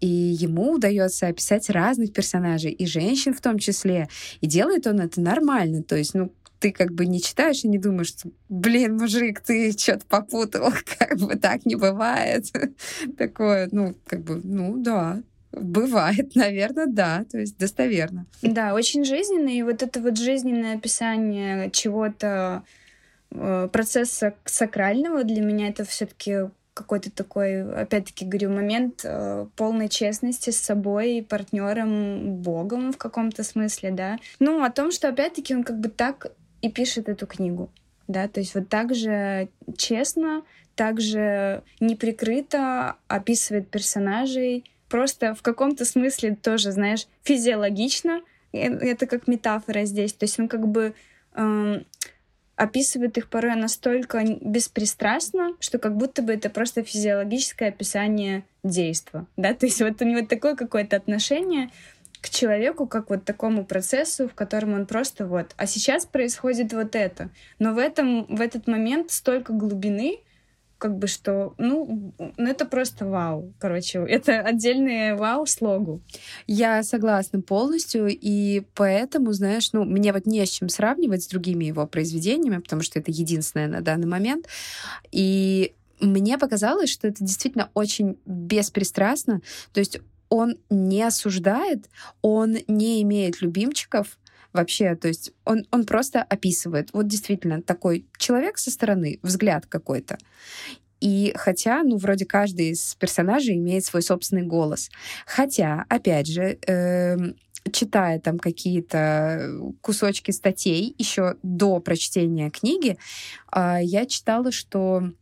и ему удается описать разных персонажей, и женщин в том числе. И делает он это нормально. То есть, ну, ты как бы не читаешь и не думаешь, что, блин, мужик, ты что-то попутал, [laughs] как бы так не бывает. [laughs] Такое, ну, как бы, ну, да, Бывает, [laughs] наверное, да, то есть достоверно. Да, очень жизненно, и вот это вот жизненное описание чего-то, э, процесса сакрального для меня это все-таки какой-то такой, опять-таки говорю, момент э, полной честности с собой, партнером, Богом в каком-то смысле, да. Ну, о том, что опять-таки он как бы так и пишет эту книгу. Да, то есть вот так же честно, так же неприкрыто описывает персонажей, просто в каком-то смысле тоже, знаешь, физиологично, это как метафора здесь, то есть он как бы эм, описывает их порой настолько беспристрастно, что как будто бы это просто физиологическое описание действа, да, то есть вот у него такое какое-то отношение, к человеку, как вот такому процессу, в котором он просто вот. А сейчас происходит вот это. Но в, этом, в этот момент столько глубины, как бы что, ну, ну это просто вау, короче, это отдельный вау слогу. Я согласна полностью, и поэтому, знаешь, ну, мне вот не с чем сравнивать с другими его произведениями, потому что это единственное на данный момент, и мне показалось, что это действительно очень беспристрастно, то есть он не осуждает, он не имеет любимчиков, вообще, то есть он, он просто описывает. Вот действительно такой человек со стороны, взгляд какой-то. И хотя, ну, вроде каждый из персонажей имеет свой собственный голос. Хотя, опять же, э, читая там какие-то кусочки статей еще до прочтения книги, э, я читала, что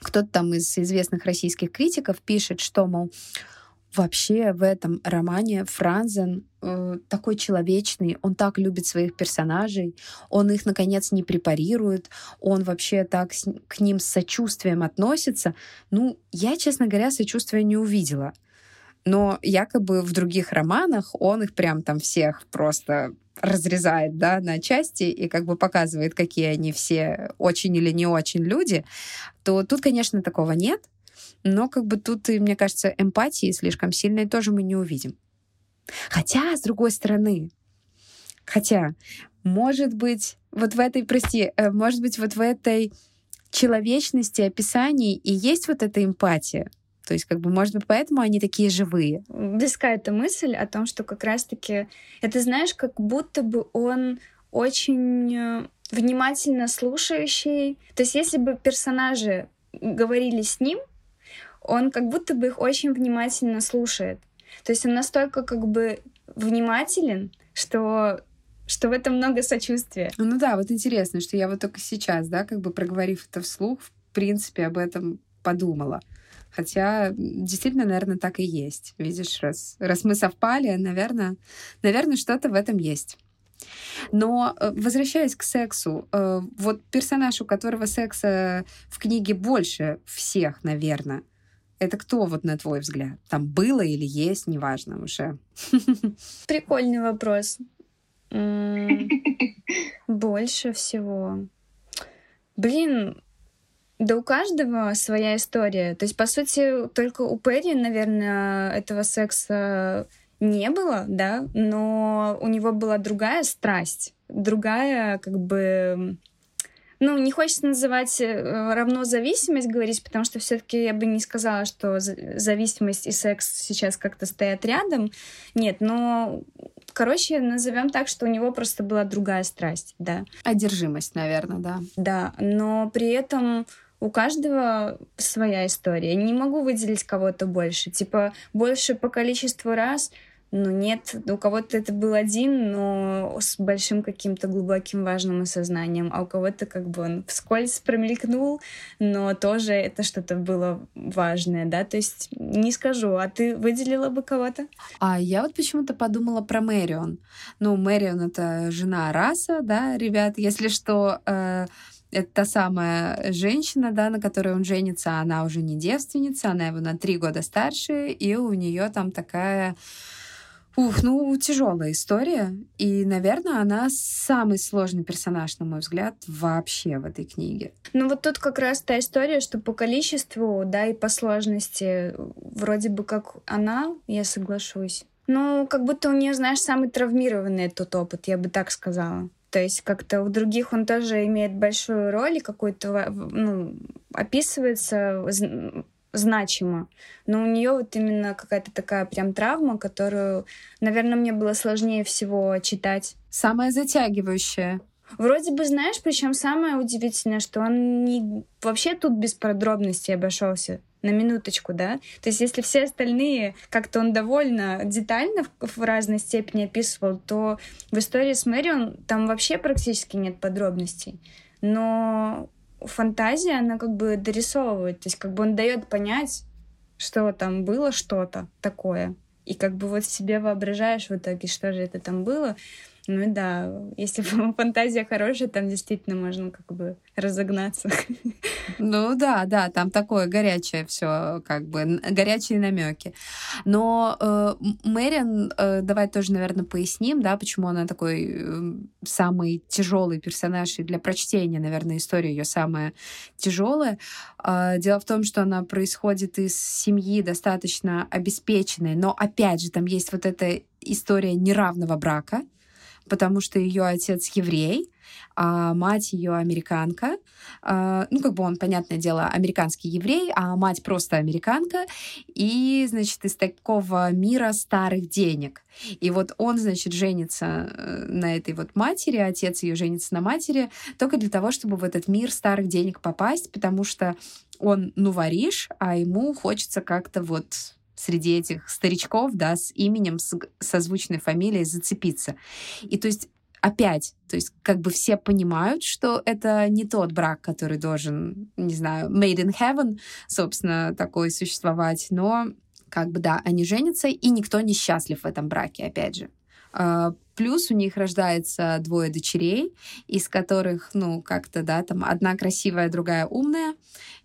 кто-то там из известных российских критиков пишет, что, мол, Вообще в этом романе Франзен э, такой человечный, он так любит своих персонажей, он их, наконец, не препарирует, он вообще так с, к ним с сочувствием относится. Ну, я, честно говоря, сочувствия не увидела. Но якобы в других романах он их прям там всех просто разрезает да, на части и как бы показывает, какие они все очень или не очень люди, то тут, конечно, такого нет. Но как бы тут, мне кажется, эмпатии слишком сильной тоже мы не увидим. Хотя, с другой стороны, хотя, может быть, вот в этой, прости, э, может быть, вот в этой человечности описаний и есть вот эта эмпатия. То есть, как бы, может быть, поэтому они такие живые. Близка эта мысль о том, что как раз-таки это, знаешь, как будто бы он очень э, внимательно слушающий. То есть, если бы персонажи говорили с ним, он как будто бы их очень внимательно слушает. То есть он настолько как бы внимателен, что что в этом много сочувствия. Ну да, вот интересно, что я вот только сейчас, да, как бы проговорив это вслух, в принципе, об этом подумала. Хотя действительно, наверное, так и есть. Видишь, раз, раз мы совпали, наверное, наверное, что-то в этом есть. Но э, возвращаясь к сексу, э, вот персонаж, у которого секса в книге больше всех, наверное, это кто, вот на твой взгляд? Там было или есть, неважно уже. [laughs] Прикольный вопрос. Больше всего. Блин, да у каждого своя история. То есть, по сути, только у Перри, наверное, этого секса не было, да, но у него была другая страсть, другая, как бы, ну, не хочется называть э, равно зависимость говорить, потому что все-таки я бы не сказала, что зависимость и секс сейчас как-то стоят рядом. Нет, но Короче, назовем так, что у него просто была другая страсть, да. Одержимость, наверное, да. Да, но при этом у каждого своя история. Не могу выделить кого-то больше. Типа, больше по количеству раз ну нет, у кого-то это был один, но с большим каким-то глубоким важным осознанием, а у кого-то как бы он вскользь промелькнул, но тоже это что-то было важное, да, то есть не скажу, а ты выделила бы кого-то? А я вот почему-то подумала про Мэрион. Ну, Мэрион — это жена Раса, да, ребят, если что, э, это та самая женщина, да, на которой он женится, она уже не девственница, она его на три года старше, и у нее там такая Ух, ну, тяжелая история. И, наверное, она самый сложный персонаж, на мой взгляд, вообще в этой книге. Ну, вот тут как раз та история, что по количеству, да, и по сложности, вроде бы как она, я соглашусь. Ну, как будто у нее, знаешь, самый травмированный этот опыт, я бы так сказала. То есть как-то у других он тоже имеет большую роль и какой-то, ну, описывается значимо. Но у нее вот именно какая-то такая прям травма, которую, наверное, мне было сложнее всего читать. Самая затягивающая. Вроде бы, знаешь, причем самое удивительное, что он не вообще тут без подробностей обошелся на минуточку, да. То есть, если все остальные как-то он довольно детально в, в разной степени описывал, то в истории с Мэрион там вообще практически нет подробностей. Но фантазия, она как бы дорисовывает, то есть как бы он дает понять, что там было что-то такое. И как бы вот себе воображаешь в итоге, что же это там было. Ну да, если [laughs] фантазия хорошая, там действительно можно как бы разогнаться. [laughs] Ну да, да, там такое горячее все, как бы горячие намеки. Но э, Мэрин, э, давай тоже, наверное, поясним, да, почему она такой э, самый тяжелый персонаж и для прочтения, наверное, история ее самая тяжелая. Э, дело в том, что она происходит из семьи достаточно обеспеченной, но опять же там есть вот эта история неравного брака потому что ее отец еврей, а мать ее американка. А, ну, как бы он, понятное дело, американский еврей, а мать просто американка. И, значит, из такого мира старых денег. И вот он, значит, женится э, на этой вот матери, отец ее женится на матери, только для того, чтобы в этот мир старых денег попасть, потому что он, ну, варишь, а ему хочется как-то вот среди этих старичков, да, с именем, с созвучной фамилией зацепиться. И то есть опять, то есть как бы все понимают, что это не тот брак, который должен, не знаю, made in heaven, собственно, такой существовать, но как бы да, они женятся, и никто не счастлив в этом браке, опять же. А, плюс у них рождается двое дочерей, из которых, ну, как-то, да, там одна красивая, другая умная.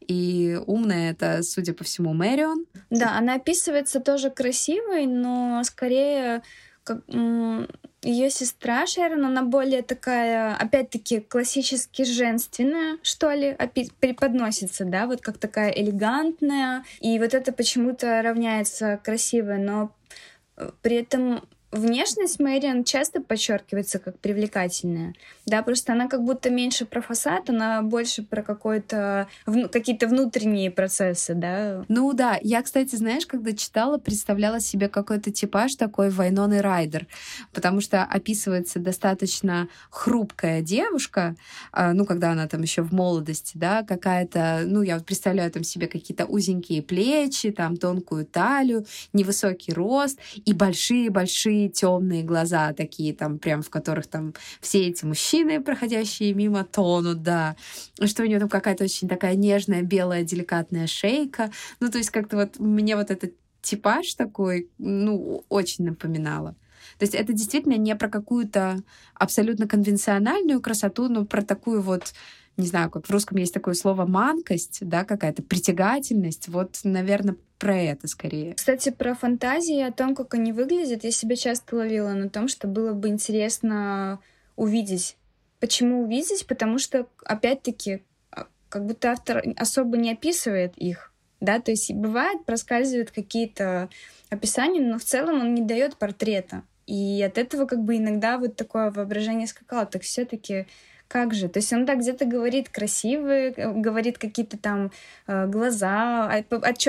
И умная это, судя по всему, Мэрион. Да, она описывается тоже красивой, но скорее как, ее сестра Шерон, она более такая, опять-таки, классически женственная, что ли, преподносится, да, вот как такая элегантная, и вот это почему-то равняется красивой, но э, при этом внешность Мэриан часто подчеркивается как привлекательная. Да, просто она как будто меньше про фасад, она больше про какой-то какие-то внутренние процессы, да. Ну да, я, кстати, знаешь, когда читала, представляла себе какой-то типаж такой Вайноны Райдер, потому что описывается достаточно хрупкая девушка, а, ну, когда она там еще в молодости, да, какая-то, ну, я вот представляю там себе какие-то узенькие плечи, там тонкую талию, невысокий рост и большие-большие темные глаза такие там, прям в которых там все эти мужчины, проходящие мимо, тонут, да. Что у нее там какая-то очень такая нежная, белая, деликатная шейка. Ну, то есть как-то вот мне вот этот типаж такой, ну, очень напоминало. То есть это действительно не про какую-то абсолютно конвенциональную красоту, но про такую вот не знаю, как в русском есть такое слово манкость, да, какая-то притягательность. Вот, наверное, про это скорее. Кстати, про фантазии, о том, как они выглядят, я себя часто ловила на том, что было бы интересно увидеть. Почему увидеть? Потому что, опять-таки, а, как будто автор особо не описывает их. Да, то есть бывает, проскальзывают какие-то описания, но в целом он не дает портрета. И от этого как бы иногда вот такое воображение скакало. Так все-таки как же? То есть он так где-то говорит красивые, э, говорит какие-то там э, глаза, а,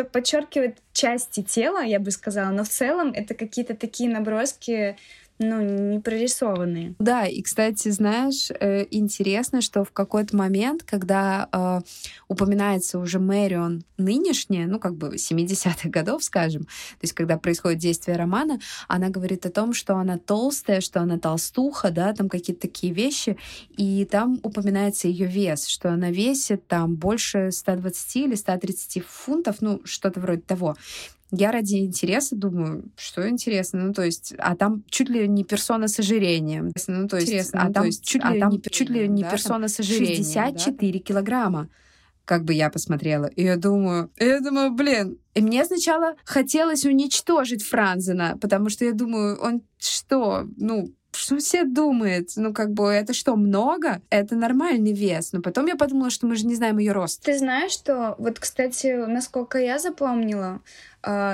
подчеркивает части тела, я бы сказала, но в целом это какие-то такие наброски ну, не прорисованные. Да, и, кстати, знаешь, э, интересно, что в какой-то момент, когда э, упоминается уже Мэрион нынешняя, ну, как бы 70-х годов, скажем, то есть когда происходит действие романа, она говорит о том, что она толстая, что она толстуха, да, там какие-то такие вещи, и там упоминается ее вес, что она весит там больше 120 или 130 фунтов, ну, что-то вроде того. Я ради интереса думаю, что интересно, ну то есть, а там чуть ли не персона с ожирением, ну то есть, интересно, а ну, там то есть, чуть а ли там не, чуть ли не да, персона с ожирением, 64 да? килограмма как бы я посмотрела. И я думаю, я думаю, блин. И мне сначала хотелось уничтожить Франзена, потому что я думаю, он что, ну, что все думают? Ну, как бы, это что, много? Это нормальный вес. Но потом я подумала, что мы же не знаем ее рост. Ты знаешь, что, вот, кстати, насколько я запомнила,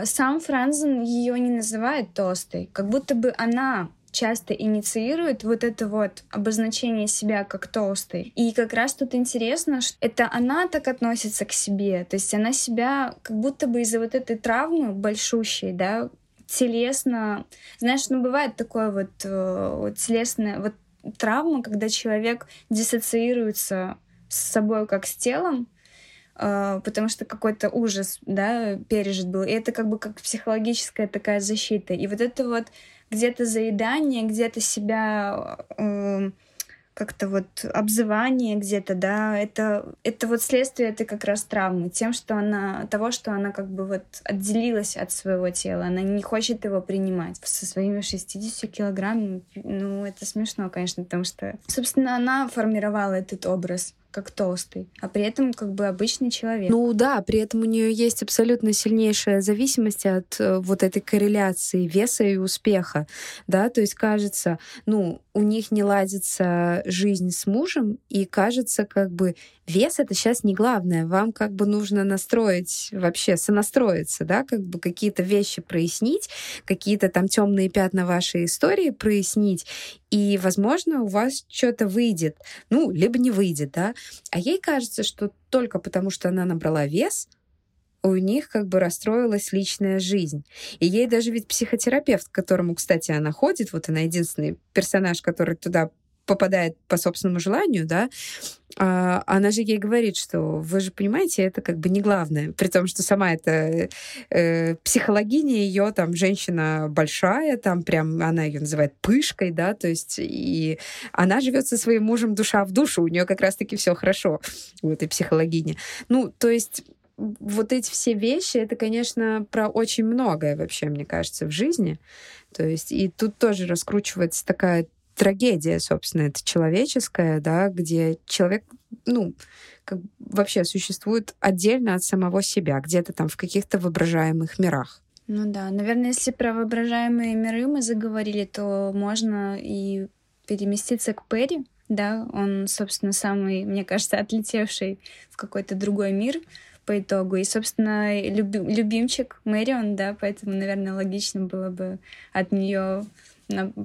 сам Франзен ее не называет толстой. Как будто бы она часто инициирует вот это вот обозначение себя как толстой. И как раз тут интересно, что это она так относится к себе. То есть она себя как будто бы из-за вот этой травмы большущей, да, телесно... Знаешь, ну бывает такое вот, э, вот телесная вот травма, когда человек диссоциируется с собой как с телом, э, потому что какой-то ужас, да, пережит был. И это как бы как психологическая такая защита. И вот это вот где-то заедание, где-то себя э, как-то вот обзывание где-то, да, это, это вот следствие этой как раз травмы, тем, что она, того, что она как бы вот отделилась от своего тела, она не хочет его принимать. Со своими 60 килограммами, ну, это смешно, конечно, потому что, собственно, она формировала этот образ как толстый, а при этом как бы обычный человек. Ну да, при этом у нее есть абсолютно сильнейшая зависимость от э, вот этой корреляции веса и успеха, да, то есть кажется, ну, у них не ладится жизнь с мужем, и кажется, как бы вес это сейчас не главное, вам как бы нужно настроить, вообще сонастроиться, да, как бы какие-то вещи прояснить, какие-то там темные пятна вашей истории прояснить, и, возможно, у вас что-то выйдет, ну, либо не выйдет, да, а ей кажется, что только потому, что она набрала вес, у них как бы расстроилась личная жизнь. И ей даже ведь психотерапевт, к которому, кстати, она ходит, вот она единственный персонаж, который туда попадает по собственному желанию, да, а, она же ей говорит, что вы же понимаете, это как бы не главное. При том, что сама эта э, психологиня ее, там, женщина большая, там прям, она ее называет пышкой, да, то есть и она живет со своим мужем душа в душу, у нее как раз-таки все хорошо у этой психологини. Ну, то есть вот эти все вещи, это, конечно, про очень многое вообще, мне кажется, в жизни. То есть и тут тоже раскручивается такая трагедия, собственно, это человеческая, да, где человек, ну, как вообще существует отдельно от самого себя, где-то там в каких-то воображаемых мирах. Ну да, наверное, если про воображаемые миры мы заговорили, то можно и переместиться к Перри, да, он, собственно, самый, мне кажется, отлетевший в какой-то другой мир по итогу. И, собственно, люби, любимчик Мэрион, да, поэтому, наверное, логично было бы от нее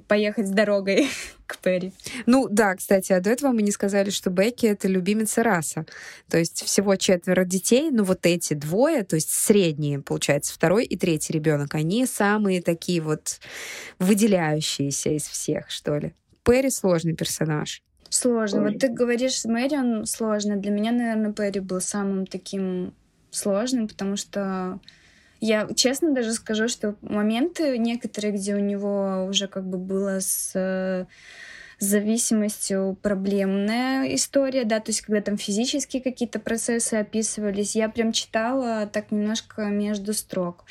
поехать с дорогой [laughs] к Перри. Ну да, кстати, а до этого мы не сказали, что Бекки — это любимица раса. То есть всего четверо детей, но вот эти двое, то есть средние, получается, второй и третий ребенок, они самые такие вот выделяющиеся из всех, что ли. Перри сложный персонаж. Сложно. Вот ты говоришь, Мэри, он сложный. Для меня, наверное, Перри был самым таким сложным, потому что я честно даже скажу, что моменты некоторые, где у него уже как бы было с э, зависимостью проблемная история, да, то есть когда там физические какие-то процессы описывались, я прям читала так немножко между строк.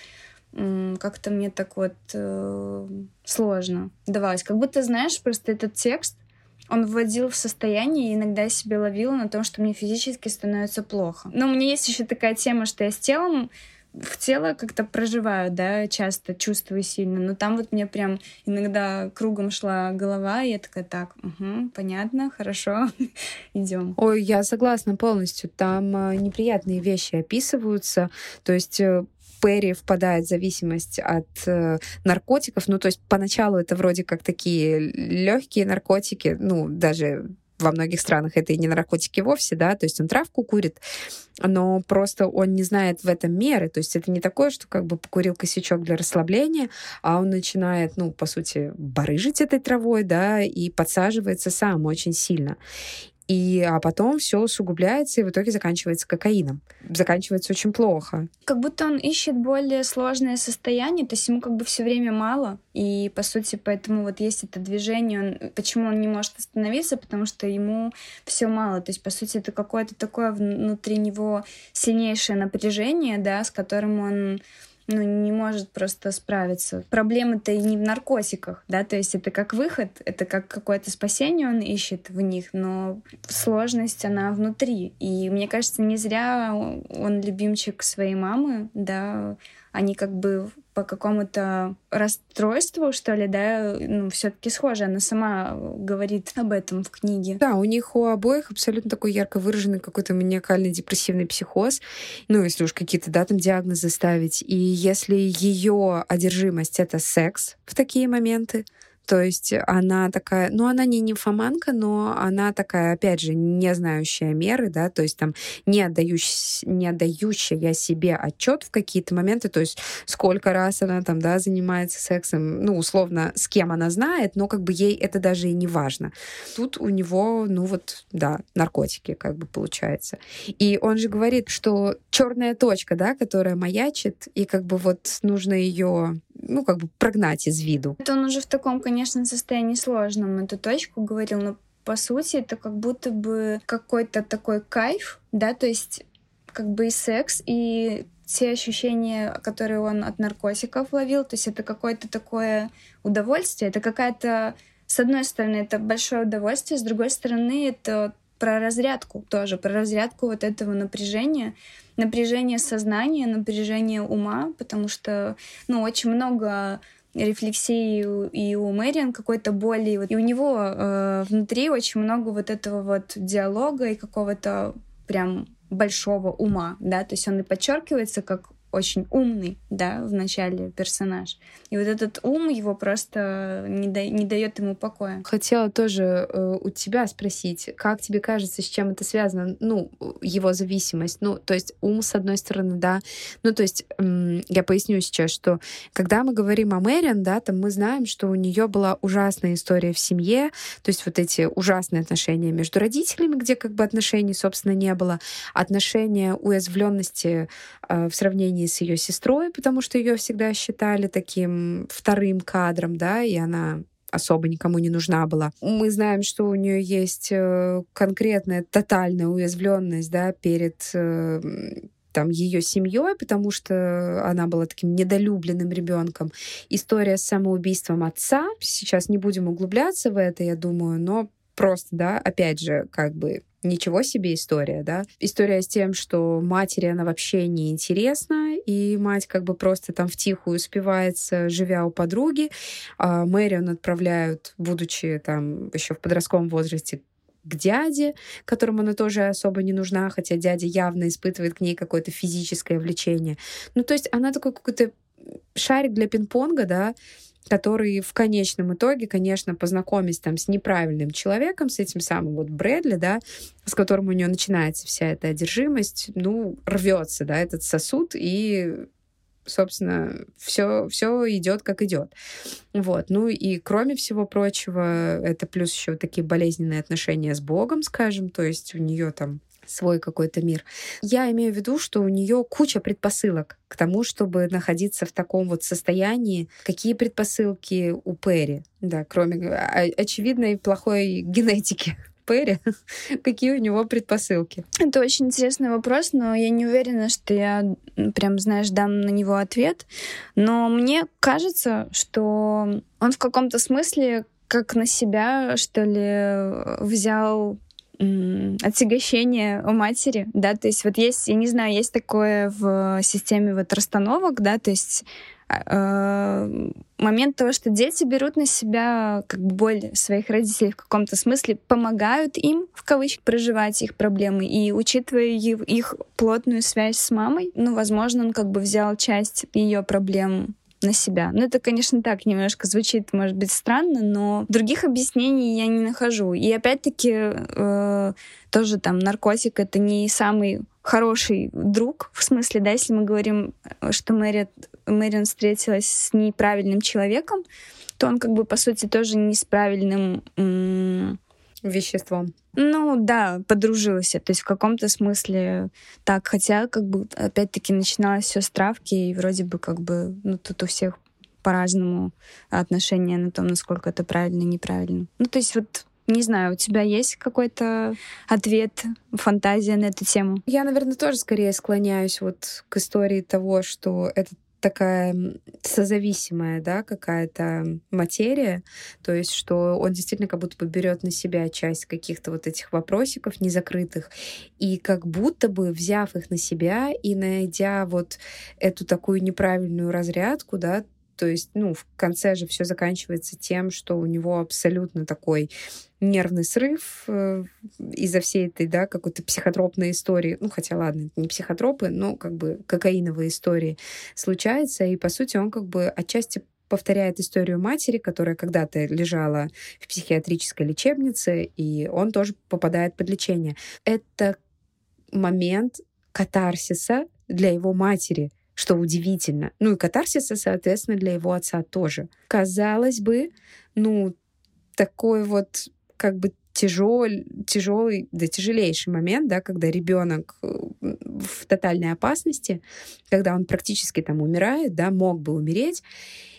Как-то мне так вот э, сложно давалось. Как будто, знаешь, просто этот текст, он вводил в состояние, и иногда я себе ловила на том, что мне физически становится плохо. Но у меня есть еще такая тема, что я с телом в тело как-то проживаю, да, часто чувствую сильно, но там вот мне прям иногда кругом шла голова, и я такая, так, угу, понятно, хорошо, [laughs] идем. Ой, я согласна полностью, там э, неприятные вещи описываются, то есть э, Перри впадает в зависимость от э, наркотиков. Ну, то есть поначалу это вроде как такие легкие наркотики, ну, даже во многих странах это и не наркотики вовсе, да, то есть он травку курит, но просто он не знает в этом меры. То есть это не такое, что как бы покурил косячок для расслабления, а он начинает, ну, по сути, барыжить этой травой, да, и подсаживается сам очень сильно. И, а потом все усугубляется и в итоге заканчивается кокаином. Заканчивается очень плохо. Как будто он ищет более сложное состояние, то есть ему как бы все время мало. И, по сути, поэтому вот есть это движение. Он, почему он не может остановиться? Потому что ему все мало. То есть, по сути, это какое-то такое внутри него сильнейшее напряжение, да, с которым он ну, не может просто справиться. Проблема-то и не в наркотиках, да, то есть это как выход, это как какое-то спасение он ищет в них, но сложность, она внутри. И мне кажется, не зря он любимчик своей мамы, да, они как бы по какому-то расстройству, что ли, да, ну, все-таки схожи. Она сама говорит об этом в книге. Да, у них у обоих абсолютно такой ярко выраженный какой-то маниакальный депрессивный психоз. Ну, если уж какие-то, да, там диагнозы ставить. И если ее одержимость — это секс в такие моменты, то есть она такая, ну, она не нимфоманка, но она такая, опять же, не знающая меры, да, то есть там не, отдающая, не отдающая себе отчет в какие-то моменты, то есть сколько раз она там, да, занимается сексом, ну, условно, с кем она знает, но как бы ей это даже и не важно. Тут у него, ну, вот, да, наркотики, как бы получается. И он же говорит, что черная точка, да, которая маячит, и как бы вот нужно ее ну, как бы прогнать из виду. Это он уже в таком, конечно, состоянии сложном эту точку говорил, но по сути это как будто бы какой-то такой кайф, да, то есть как бы и секс, и те ощущения, которые он от наркотиков ловил, то есть это какое-то такое удовольствие, это какая-то, с одной стороны, это большое удовольствие, с другой стороны, это про разрядку тоже, про разрядку вот этого напряжения, напряжение сознания, напряжение ума, потому что, ну, очень много рефлексии и у Мэриан какой-то боли, и у него э, внутри очень много вот этого вот диалога и какого-то прям большого ума, да, то есть он и подчеркивается как очень умный, да, в начале персонаж. И вот этот ум его просто не, да, не дает ему покоя. Хотела тоже э, у тебя спросить, как тебе кажется, с чем это связано, ну, его зависимость, ну, то есть ум, с одной стороны, да, ну, то есть э, я поясню сейчас, что когда мы говорим о Мэриан, да, там мы знаем, что у нее была ужасная история в семье, то есть вот эти ужасные отношения между родителями, где как бы отношений, собственно, не было, отношения уязвленности э, в сравнении отношений с ее сестрой, потому что ее всегда считали таким вторым кадром, да, и она особо никому не нужна была. Мы знаем, что у нее есть э, конкретная тотальная уязвленность, да, перед э, там ее семьей, потому что она была таким недолюбленным ребенком. История с самоубийством отца. Сейчас не будем углубляться в это, я думаю, но просто, да, опять же, как бы Ничего себе история, да? История с тем, что матери она вообще не интересна, и мать как бы просто там втихую успевается, живя у подруги. А Мэрион отправляют, будучи там еще в подростковом возрасте, к дяде, которому она тоже особо не нужна, хотя дядя явно испытывает к ней какое-то физическое влечение. Ну, то есть она такой какой-то шарик для пинг-понга, да, который в конечном итоге, конечно, познакомясь там с неправильным человеком, с этим самым вот Брэдли, да, с которым у нее начинается вся эта одержимость, ну, рвется, да, этот сосуд, и собственно, все, все идет как идет. Вот. Ну и кроме всего прочего, это плюс еще такие болезненные отношения с Богом, скажем, то есть у нее там свой какой-то мир. Я имею в виду, что у нее куча предпосылок к тому, чтобы находиться в таком вот состоянии. Какие предпосылки у Перри? Да, кроме очевидной плохой генетики. [laughs] Перри, [laughs] какие у него предпосылки? Это очень интересный вопрос, но я не уверена, что я прям, знаешь, дам на него ответ. Но мне кажется, что он в каком-то смысле как на себя, что ли, взял отягощение у матери, да, то есть вот есть, я не знаю, есть такое в системе вот расстановок, да, то есть э, момент того, что дети берут на себя как бы боль своих родителей в каком-то смысле, помогают им, в кавычках, проживать их проблемы. И учитывая их плотную связь с мамой, ну, возможно, он как бы взял часть ее проблем на себя. Ну, это, конечно, так немножко звучит, может быть, странно, но других объяснений я не нахожу. И опять-таки э, тоже там наркотик — это не самый хороший друг, в смысле, да, если мы говорим, что Мэри, Мэриан встретилась с неправильным человеком, то он как бы, по сути, тоже не с правильным веществом. Ну да, подружилась. То есть в каком-то смысле так. Хотя, как бы, опять-таки, начиналось все с травки, и вроде бы как бы, ну, тут у всех по-разному отношения на том, насколько это правильно и неправильно. Ну, то есть вот не знаю, у тебя есть какой-то ответ, фантазия на эту тему? Я, наверное, тоже скорее склоняюсь вот к истории того, что этот такая созависимая, да, какая-то материя, то есть что он действительно как будто бы берет на себя часть каких-то вот этих вопросиков незакрытых, и как будто бы взяв их на себя и найдя вот эту такую неправильную разрядку, да, то есть, ну, в конце же все заканчивается тем, что у него абсолютно такой нервный срыв э, из-за всей этой, да, какой-то психотропной истории. Ну, хотя, ладно, не психотропы, но как бы кокаиновые истории случается. И, по сути, он как бы отчасти повторяет историю матери, которая когда-то лежала в психиатрической лечебнице, и он тоже попадает под лечение. Это момент катарсиса для его матери — что удивительно. Ну и катарсиса, соответственно, для его отца тоже. Казалось бы, ну, такой вот как бы тяжелый, тяжелый, да тяжелейший момент, да, когда ребенок э, в тотальной опасности, когда он практически там умирает, да, мог бы умереть,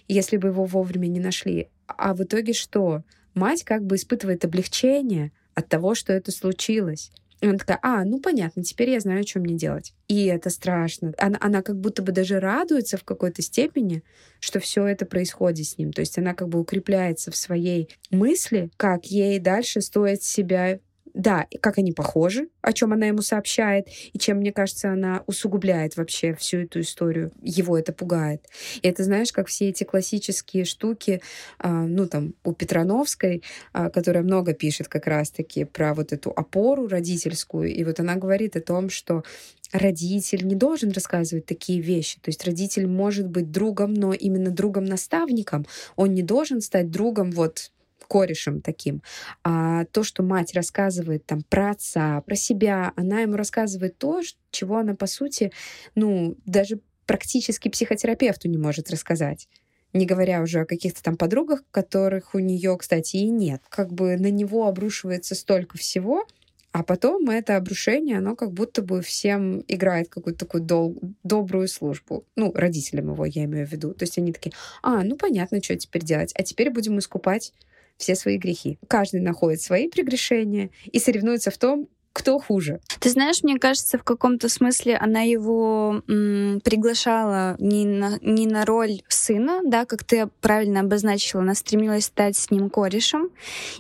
если бы его вовремя не нашли. А в итоге что? Мать как бы испытывает облегчение от того, что это случилось. И она такая, а, ну понятно, теперь я знаю, что мне делать. И это страшно. Она, она как будто бы даже радуется в какой-то степени, что все это происходит с ним. То есть она как бы укрепляется в своей мысли, как ей дальше стоит себя да, как они похожи, о чем она ему сообщает, и чем, мне кажется, она усугубляет вообще всю эту историю. Его это пугает. И это, знаешь, как все эти классические штуки, а, ну, там, у Петрановской, а, которая много пишет как раз-таки про вот эту опору родительскую, и вот она говорит о том, что родитель не должен рассказывать такие вещи. То есть родитель может быть другом, но именно другом-наставником. Он не должен стать другом вот корешем таким. А то, что мать рассказывает там про отца, про себя, она ему рассказывает то, чего она, по сути, ну, даже практически психотерапевту не может рассказать не говоря уже о каких-то там подругах, которых у нее, кстати, и нет. Как бы на него обрушивается столько всего, а потом это обрушение, оно как будто бы всем играет какую-то такую дол- добрую службу. Ну, родителям его я имею в виду. То есть они такие, а, ну понятно, что теперь делать. А теперь будем искупать все свои грехи. Каждый находит свои прегрешения и соревнуется в том, кто хуже. Ты знаешь, мне кажется, в каком-то смысле она его м, приглашала не на, не на роль сына, да, как ты правильно обозначила, она стремилась стать с ним корешем,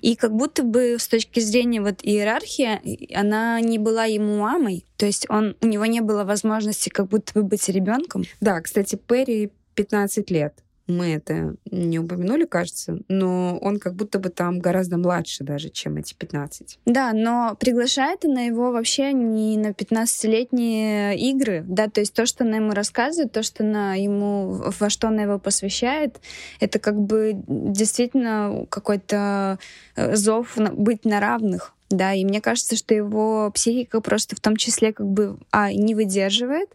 и как будто бы с точки зрения вот иерархии она не была ему мамой, то есть он, у него не было возможности как будто бы быть ребенком. Да, кстати, Перри 15 лет мы это не упомянули, кажется, но он как будто бы там гораздо младше даже, чем эти 15. Да, но приглашает она его вообще не на 15-летние игры, да, то есть то, что она ему рассказывает, то, что она ему, во что она его посвящает, это как бы действительно какой-то э, зов быть на равных. Да, и мне кажется, что его психика просто в том числе как бы, а, не выдерживает,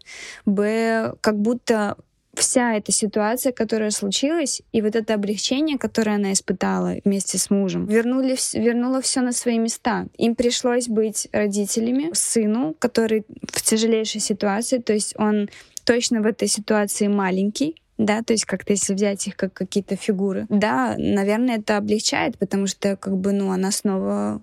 б, как будто вся эта ситуация, которая случилась, и вот это облегчение, которое она испытала вместе с мужем, вернули, вернуло все на свои места. Им пришлось быть родителями сыну, который в тяжелейшей ситуации, то есть он точно в этой ситуации маленький, да, то есть как-то если взять их как какие-то фигуры, да, наверное, это облегчает, потому что как бы, ну, она снова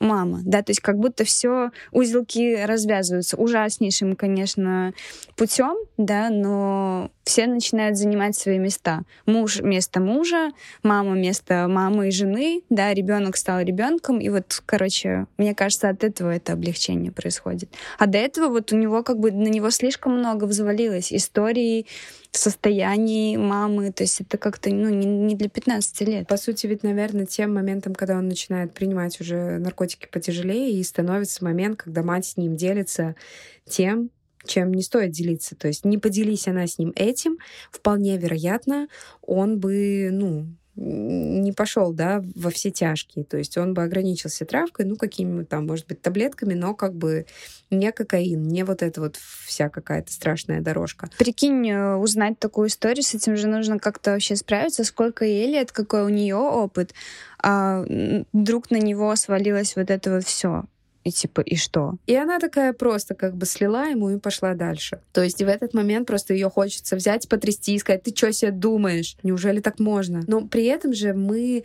мама, да, то есть как будто все узелки развязываются ужаснейшим, конечно, путем, да, но все начинают занимать свои места. Муж место мужа, мама место мамы и жены, да, ребенок стал ребенком, и вот, короче, мне кажется, от этого это облегчение происходит. А до этого вот у него как бы на него слишком много взвалилось истории, состоянии мамы, то есть это как-то ну, не, не для 15 лет. По сути, ведь, наверное, тем моментом, когда он начинает принимать уже наркотики потяжелее, и становится момент, когда мать с ним делится тем, чем не стоит делиться. То есть не поделись она с ним этим, вполне вероятно, он бы, ну, не пошел, да, во все тяжкие. То есть он бы ограничился травкой, ну, какими-нибудь там, может быть, таблетками, но как бы не кокаин, не вот эта вот вся какая-то страшная дорожка. Прикинь, э, узнать такую историю, с этим же нужно как-то вообще справиться, сколько ей лет, какой у нее опыт, а вдруг на него свалилось вот это вот все. И типа, и что? И она такая просто как бы слила ему и пошла дальше. То есть в этот момент просто ее хочется взять, потрясти и сказать, ты что себе думаешь? Неужели так можно? Но при этом же мы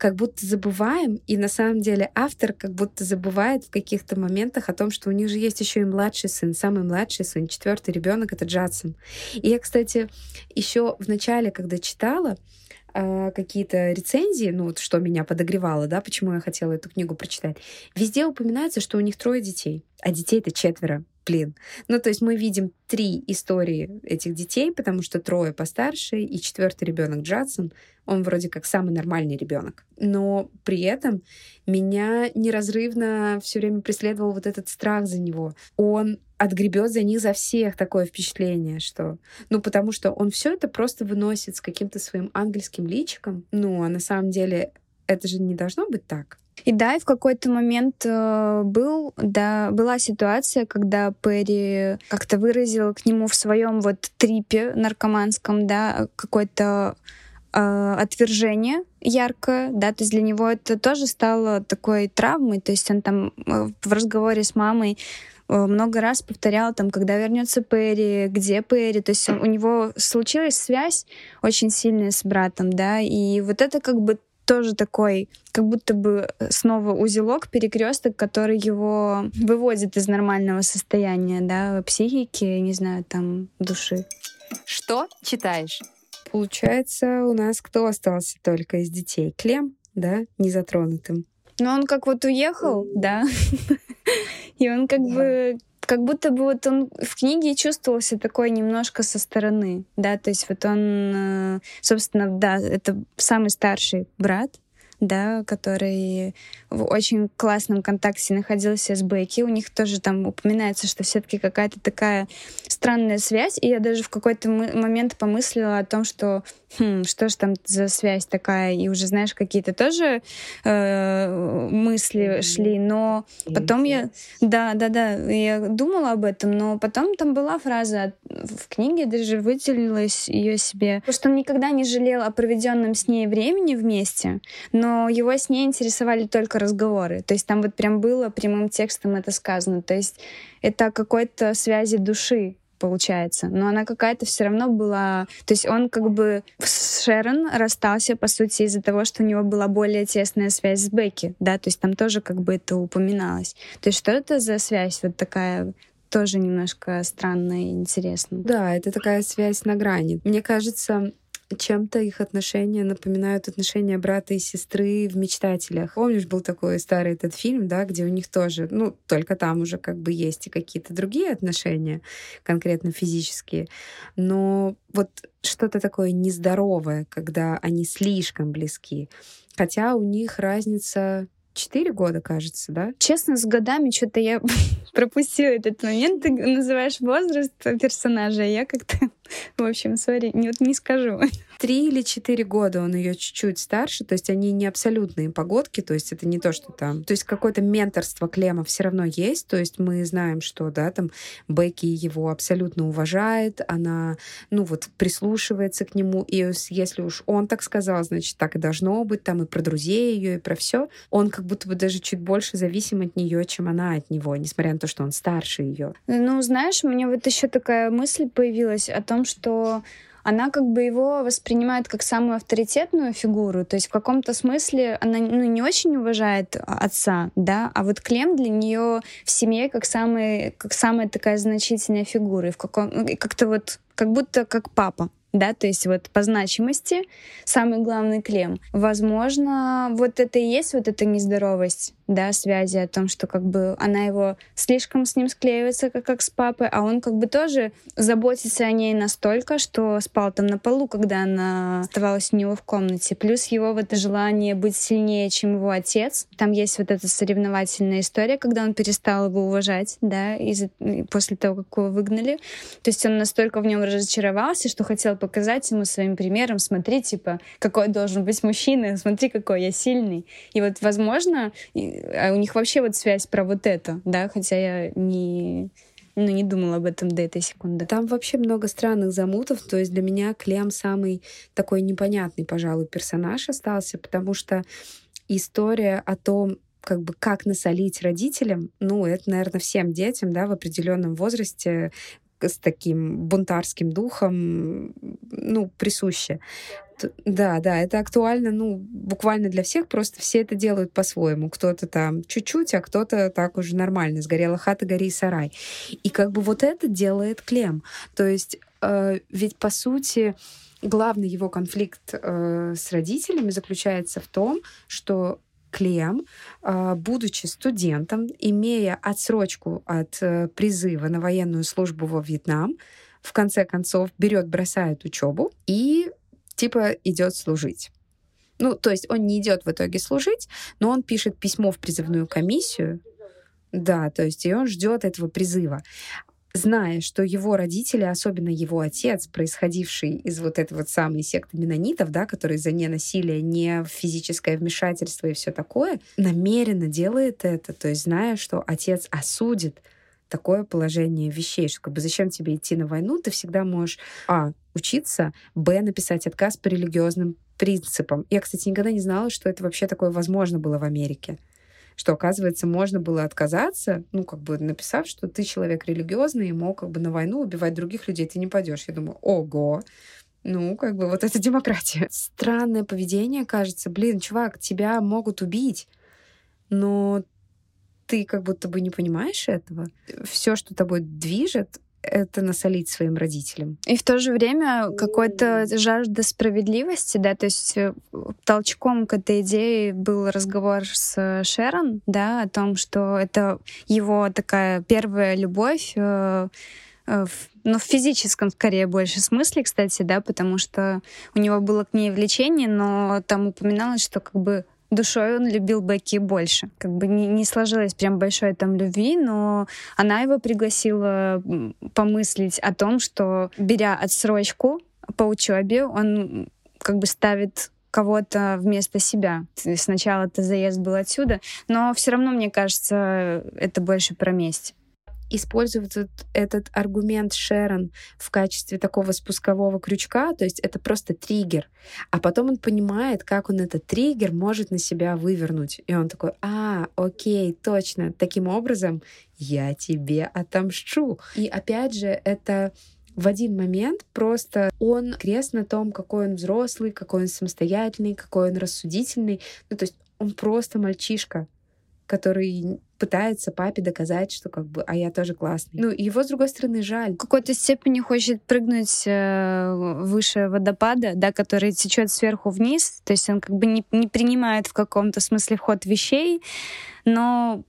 как будто забываем, и на самом деле автор как будто забывает в каких-то моментах о том, что у них же есть еще и младший сын, самый младший сын, четвертый ребенок это Джадсон. И я, кстати, еще в начале, когда читала, какие-то рецензии, ну вот что меня подогревало, да, почему я хотела эту книгу прочитать, везде упоминается, что у них трое детей, а детей-то четверо. Блин. Ну, то есть мы видим три истории этих детей, потому что трое постарше, и четвертый ребенок Джадсон, он вроде как самый нормальный ребенок. Но при этом меня неразрывно все время преследовал вот этот страх за него. Он отгребет за них за всех такое впечатление, что... Ну, потому что он все это просто выносит с каким-то своим ангельским личиком. Ну, а на самом деле это же не должно быть так. И да, и в какой-то момент э, был, да, была ситуация, когда Перри как-то выразил к нему в своем вот трипе наркоманском, да, какой-то э, отвержение яркое, да, то есть для него это тоже стало такой травмой, то есть он там э, в разговоре с мамой много раз повторял, там, когда вернется Перри, где Перри. То есть он, у него случилась связь очень сильная с братом, да, и вот это как бы тоже такой, как будто бы снова узелок, перекресток, который его выводит из нормального состояния, да, психики, не знаю, там, души. Что читаешь? Получается, у нас кто остался только из детей? Клем, да, незатронутым. Ну, он как вот уехал, да, и он как бы как будто бы вот он в книге чувствовался такой немножко со стороны, да, то есть вот он, э, собственно, да, это самый старший брат, да, который в очень классном контакте находился с Бекки. У них тоже там упоминается, что все-таки какая-то такая странная связь. И я даже в какой-то момент помыслила о том, что хм, что же там за связь такая, и уже, знаешь, какие-то тоже э, мысли шли, но потом я, да, да, да, я думала об этом, но потом там была фраза в книге, даже выделилась ее себе, что он никогда не жалел о проведенном с ней времени вместе, но его с ней интересовали только разговоры, то есть там вот прям было прямым текстом это сказано, то есть это какой-то связи души, получается. Но она какая-то все равно была... То есть он как бы с Шерон расстался, по сути, из-за того, что у него была более тесная связь с Бекки, да, то есть там тоже как бы это упоминалось. То есть что это за связь вот такая тоже немножко странная и интересная. Да, это такая связь на грани. Мне кажется, чем-то их отношения напоминают отношения брата и сестры в «Мечтателях». Помнишь, был такой старый этот фильм, да, где у них тоже, ну, только там уже как бы есть и какие-то другие отношения, конкретно физические, но вот что-то такое нездоровое, когда они слишком близки. Хотя у них разница Четыре года, кажется, да? Честно, с годами что-то я [laughs] пропустила этот момент. Ты называешь возраст персонажа, а я как-то [laughs] в общем, сори, не, вот не скажу. Три или четыре года он ее чуть-чуть старше, то есть они не абсолютные погодки, то есть это не то, что там... То есть какое-то менторство Клема все равно есть, то есть мы знаем, что, да, там Бекки его абсолютно уважает, она, ну вот, прислушивается к нему, и если уж он так сказал, значит, так и должно быть, там и про друзей ее, и про все. Он как будто бы даже чуть больше зависим от нее, чем она от него, несмотря на то, что он старше ее. Ну, знаешь, у меня вот еще такая мысль появилась о том, что она как бы его воспринимает как самую авторитетную фигуру, то есть в каком-то смысле она ну, не очень уважает отца, да, а вот Клем для нее в семье как, самый, как самая такая значительная фигура, и в каком, как-то вот как будто как папа, да, то есть вот по значимости самый главный Клем. Возможно, вот это и есть вот эта нездоровость, да, связи о том, что как бы она его слишком с ним склеивается, как, как с папой, а он как бы тоже заботится о ней настолько, что спал там на полу, когда она оставалась у него в комнате. Плюс его вот это желание быть сильнее, чем его отец. Там есть вот эта соревновательная история, когда он перестал его уважать, да, из после того, как его выгнали. То есть он настолько в нем разочаровался, что хотел показать ему своим примером, смотри, типа, какой должен быть мужчина, смотри, какой я сильный. И вот, возможно, а у них вообще вот связь про вот это, да, хотя я не ну, не думала об этом до этой секунды. Там вообще много странных замутов, то есть для меня Клем самый такой непонятный, пожалуй, персонаж остался, потому что история о том, как бы как насолить родителям, ну, это, наверное, всем детям, да, в определенном возрасте с таким бунтарским духом, ну, присуще. Да, да, это актуально, ну, буквально для всех, просто все это делают по-своему. Кто-то там чуть-чуть, а кто-то так уже нормально. Сгорела хата, гори сарай. И как бы вот это делает Клем. То есть э, ведь, по сути, главный его конфликт э, с родителями заключается в том, что Клем, э, будучи студентом, имея отсрочку от э, призыва на военную службу во Вьетнам, в конце концов берет, бросает учебу и типа идет служить. Ну, то есть он не идет в итоге служить, но он пишет письмо в призывную комиссию. Да, то есть и он ждет этого призыва зная, что его родители, особенно его отец, происходивший из вот этой вот самой секты менонитов, да, который за ненасилие, не физическое вмешательство и все такое, намеренно делает это, то есть зная, что отец осудит такое положение вещей, что как бы зачем тебе идти на войну, ты всегда можешь, а, учиться, б, написать отказ по религиозным принципам. Я, кстати, никогда не знала, что это вообще такое возможно было в Америке что, оказывается, можно было отказаться, ну, как бы написав, что ты человек религиозный и мог как бы на войну убивать других людей, ты не пойдешь. Я думаю, ого, ну, как бы вот это демократия. Странное поведение, кажется. Блин, чувак, тебя могут убить, но ты как будто бы не понимаешь этого. Все, что тобой движет, это насолить своим родителям. И в то же время какой-то жажда справедливости, да, то есть э, толчком к этой идее был разговор с Шерон, да, о том, что это его такая первая любовь, э, э, ну, в физическом, скорее, больше смысле, кстати, да, потому что у него было к ней влечение, но там упоминалось, что как бы душой он любил Бекки больше. Как бы не, не сложилось прям большой там любви, но она его пригласила помыслить о том, что беря отсрочку по учебе, он как бы ставит кого-то вместо себя. Сначала-то заезд был отсюда, но все равно, мне кажется, это больше про месть использовать этот аргумент Шерон в качестве такого спускового крючка, то есть это просто триггер. А потом он понимает, как он этот триггер может на себя вывернуть. И он такой, а, окей, точно, таким образом я тебе отомщу. И опять же, это в один момент просто он крест на том, какой он взрослый, какой он самостоятельный, какой он рассудительный. Ну, то есть он просто мальчишка, который пытается папе доказать, что как бы, а я тоже классный. Ну, его, с другой стороны, жаль. В какой-то степени хочет прыгнуть э, выше водопада, да, который течет сверху вниз. То есть он как бы не, не принимает в каком-то смысле вход вещей, но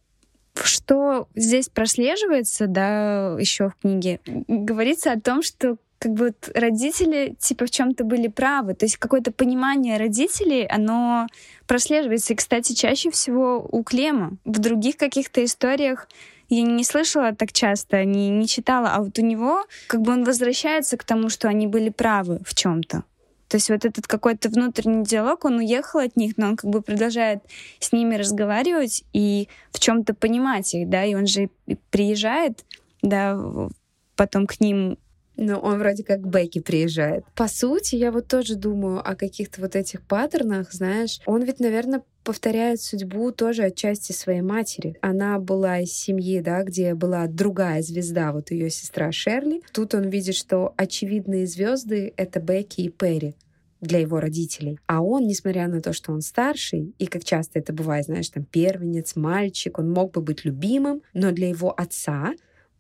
что здесь прослеживается, да, еще в книге, говорится о том, что как бы вот родители типа в чем-то были правы. То есть какое-то понимание родителей, оно прослеживается. И, кстати, чаще всего у Клема. В других каких-то историях я не слышала так часто, не, не читала, а вот у него как бы он возвращается к тому, что они были правы в чем-то. То есть вот этот какой-то внутренний диалог, он уехал от них, но он как бы продолжает с ними разговаривать и в чем-то понимать их, да, и он же приезжает, да, потом к ним но он вроде как Бекки приезжает. По сути, я вот тоже думаю о каких-то вот этих паттернах, знаешь. Он ведь, наверное, повторяет судьбу тоже отчасти своей матери. Она была из семьи, да, где была другая звезда, вот ее сестра Шерли. Тут он видит, что очевидные звезды — это Бекки и Перри для его родителей. А он, несмотря на то, что он старший, и как часто это бывает, знаешь, там первенец, мальчик, он мог бы быть любимым, но для его отца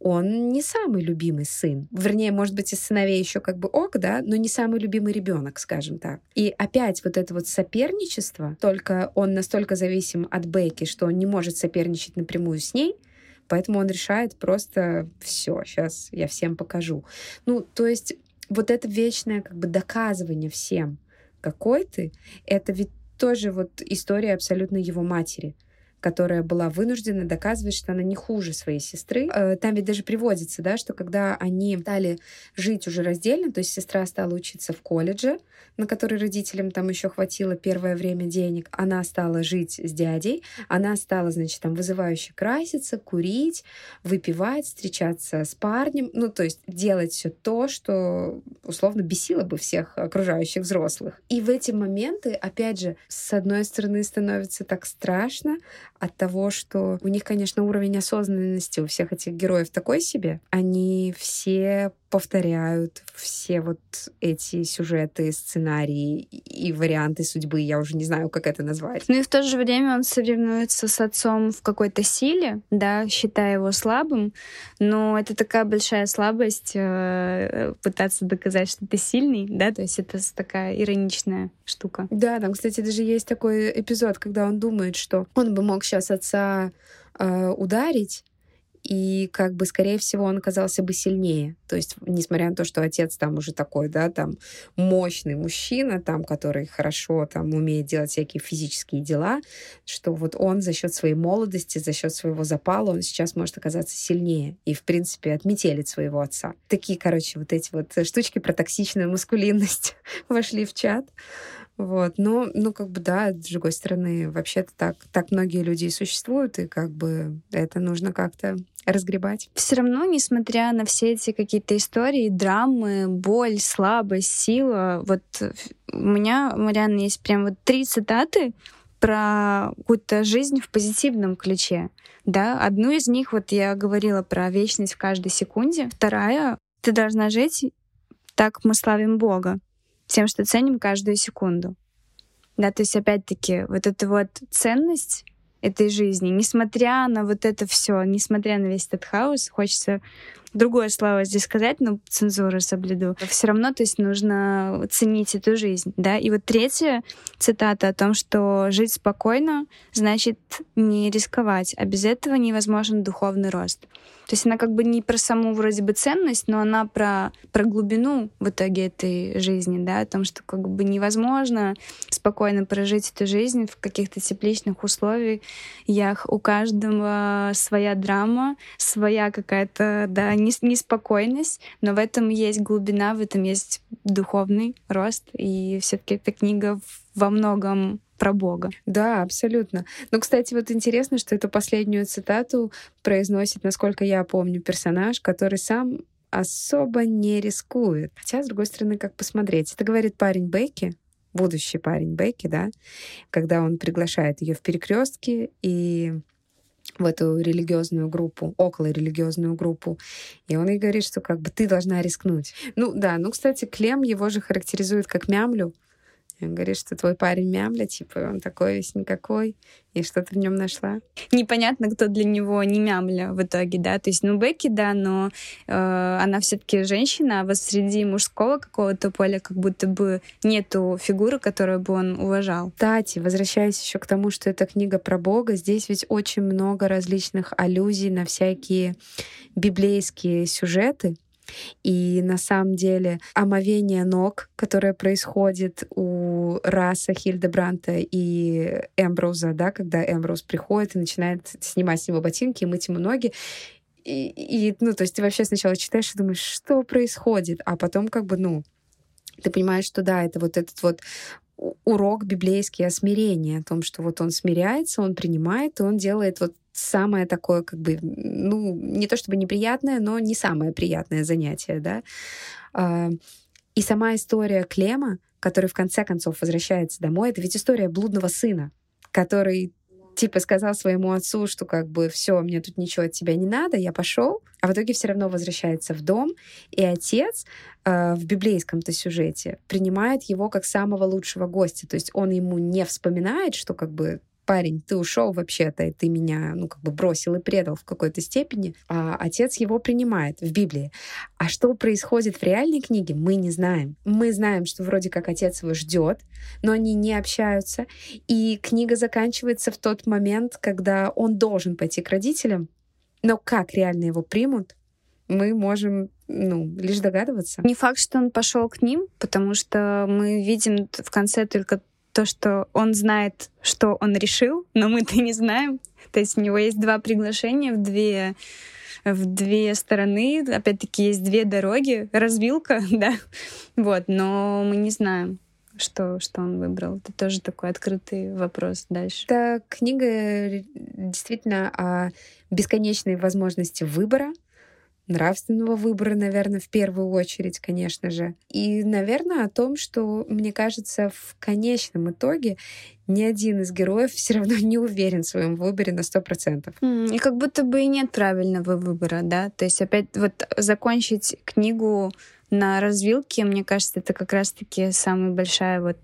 он не самый любимый сын. Вернее, может быть, из сыновей еще как бы ок, да, но не самый любимый ребенок, скажем так. И опять вот это вот соперничество, только он настолько зависим от Бекки, что он не может соперничать напрямую с ней, поэтому он решает просто все, сейчас я всем покажу. Ну, то есть вот это вечное как бы доказывание всем, какой ты, это ведь тоже вот история абсолютно его матери которая была вынуждена доказывать, что она не хуже своей сестры. Э, там ведь даже приводится, да, что когда они стали жить уже раздельно, то есть сестра стала учиться в колледже, на который родителям там еще хватило первое время денег, она стала жить с дядей, она стала, значит, там вызывающе краситься, курить, выпивать, встречаться с парнем, ну, то есть делать все то, что условно бесило бы всех окружающих взрослых. И в эти моменты, опять же, с одной стороны становится так страшно, от того, что у них, конечно, уровень осознанности у всех этих героев такой себе. Они все повторяют все вот эти сюжеты, сценарии и варианты судьбы. Я уже не знаю, как это назвать. Ну и в то же время он соревнуется с отцом в какой-то силе, да, считая его слабым. Но это такая большая слабость э, пытаться доказать, что ты сильный, да, то есть это такая ироничная штука. Да, там, кстати, даже есть такой эпизод, когда он думает, что он бы мог сейчас отца э, ударить, и как бы, скорее всего, он оказался бы сильнее. То есть, несмотря на то, что отец там уже такой, да, там, мощный мужчина, там, который хорошо там умеет делать всякие физические дела, что вот он за счет своей молодости, за счет своего запала, он сейчас может оказаться сильнее и, в принципе, отметелить своего отца. Такие, короче, вот эти вот штучки про токсичную маскулинность [laughs] вошли в чат. Вот. Но, ну, как бы, да, с другой стороны, вообще-то так, так многие люди и существуют, и как бы это нужно как-то разгребать. Все равно, несмотря на все эти какие-то истории, драмы, боль, слабость, сила, вот у меня, Марианна, есть прям вот три цитаты про какую-то жизнь в позитивном ключе. Да, одну из них вот я говорила про вечность в каждой секунде. Вторая, ты должна жить так мы славим Бога тем, что ценим каждую секунду. Да, то есть опять-таки вот эта вот ценность этой жизни, несмотря на вот это все, несмотря на весь этот хаос, хочется другое слово здесь сказать, но цензуру соблюду. Все равно, то есть нужно ценить эту жизнь, да. И вот третья цитата о том, что жить спокойно значит не рисковать, а без этого невозможен духовный рост. То есть она как бы не про саму вроде бы ценность, но она про, про глубину в итоге этой жизни, да, о том, что как бы невозможно спокойно прожить эту жизнь в каких-то тепличных условиях. У каждого своя драма, своя какая-то, да, неспокойность, но в этом есть глубина, в этом есть духовный рост, и все-таки эта книга во многом про Бога. Да, абсолютно. Ну, кстати, вот интересно, что эту последнюю цитату произносит, насколько я помню, персонаж, который сам особо не рискует. Хотя, с другой стороны, как посмотреть. Это говорит парень Бейки, будущий парень Бейки, да, когда он приглашает ее в перекрестке и в эту религиозную группу, около религиозную группу. И он ей говорит, что как бы ты должна рискнуть. Ну да, ну, кстати, Клем его же характеризует как мямлю, он говорит, что твой парень мямля, типа, он такой весь никакой, и что ты в нем нашла? Непонятно, кто для него не мямля в итоге, да. То есть, ну, Бекки, да, но э, она все-таки женщина, а вот среди мужского какого-то поля как будто бы нету фигуры, которую бы он уважал. Кстати, возвращаясь еще к тому, что это книга про Бога, здесь ведь очень много различных аллюзий на всякие библейские сюжеты, и на самом деле омовение ног, которое происходит у Раса, Хильдебранта и Эмброуза, да, когда Эмброуз приходит и начинает снимать с него ботинки и мыть ему ноги, и, и, ну, то есть ты вообще сначала читаешь и думаешь, что происходит, а потом как бы, ну, ты понимаешь, что да, это вот этот вот урок библейский о смирении, о том, что вот он смиряется, он принимает, и он делает вот самое такое, как бы, ну, не то чтобы неприятное, но не самое приятное занятие, да. А, и сама история Клема, который в конце концов возвращается домой, это ведь история блудного сына, который типа сказал своему отцу, что как бы все, мне тут ничего от тебя не надо, я пошел, а в итоге все равно возвращается в дом, и отец э, в библейском-то сюжете принимает его как самого лучшего гостя, то есть он ему не вспоминает, что как бы парень, ты ушел вообще-то, и ты меня, ну, как бы бросил и предал в какой-то степени, а отец его принимает в Библии. А что происходит в реальной книге, мы не знаем. Мы знаем, что вроде как отец его ждет, но они не общаются, и книга заканчивается в тот момент, когда он должен пойти к родителям, но как реально его примут, мы можем ну, лишь догадываться. Не факт, что он пошел к ним, потому что мы видим в конце только то, что он знает, что он решил, но мы-то не знаем. То есть у него есть два приглашения в две в две стороны, опять-таки есть две дороги, развилка, [laughs] да, вот, но мы не знаем, что, что он выбрал. Это тоже такой открытый вопрос дальше. Это книга действительно о бесконечной возможности выбора, нравственного выбора, наверное, в первую очередь, конечно же. И, наверное, о том, что, мне кажется, в конечном итоге ни один из героев [laughs] все равно не уверен в своем выборе на сто процентов. И как будто бы и нет правильного выбора, да? То есть опять вот закончить книгу на развилке, мне кажется, это как раз-таки самая большая вот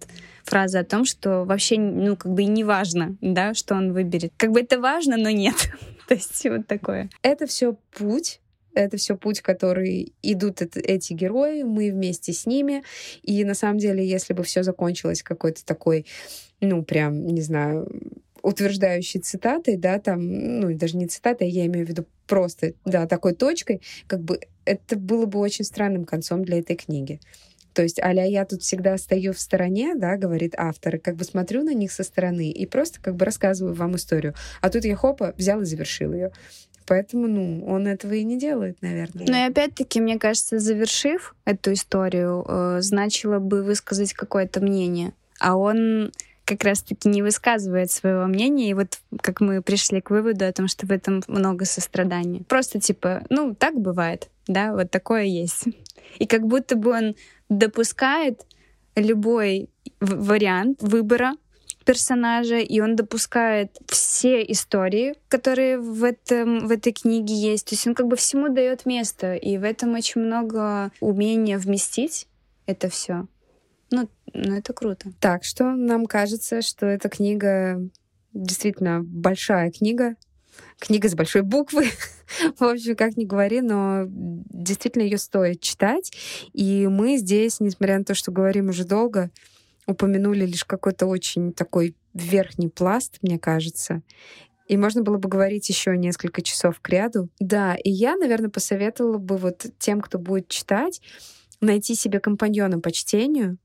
фраза о том, что вообще, ну, как бы и не важно, да, что он выберет. Как бы это важно, но нет. [laughs] То есть вот такое. Это все путь, это все путь, который идут эти герои, мы вместе с ними. И на самом деле, если бы все закончилось какой-то такой, ну, прям, не знаю, утверждающей цитатой, да, там, ну, даже не цитатой, я имею в виду просто, да, такой точкой, как бы это было бы очень странным концом для этой книги. То есть, аля я тут всегда стою в стороне, да, говорит автор, и как бы смотрю на них со стороны и просто как бы рассказываю вам историю. А тут я хопа взял и завершил ее. Поэтому, ну, он этого и не делает, наверное. Но и опять-таки, мне кажется, завершив эту историю, э, значило бы высказать какое-то мнение. А он как раз-таки не высказывает своего мнения, и вот как мы пришли к выводу о том, что в этом много сострадания. Просто типа, ну, так бывает, да, вот такое есть. И как будто бы он допускает любой вариант выбора персонажа, и он допускает все истории, которые в, этом, в этой книге есть. То есть он как бы всему дает место, и в этом очень много умения вместить это все. Ну, ну, это круто. Так что нам кажется, что эта книга действительно большая книга, книга с большой буквы. [laughs] В общем, как ни говори, но действительно ее стоит читать. И мы здесь, несмотря на то, что говорим уже долго, упомянули лишь какой-то очень такой верхний пласт, мне кажется. И можно было бы говорить еще несколько часов к ряду. Да, и я, наверное, посоветовала бы вот тем, кто будет читать, найти себе компаньона по чтению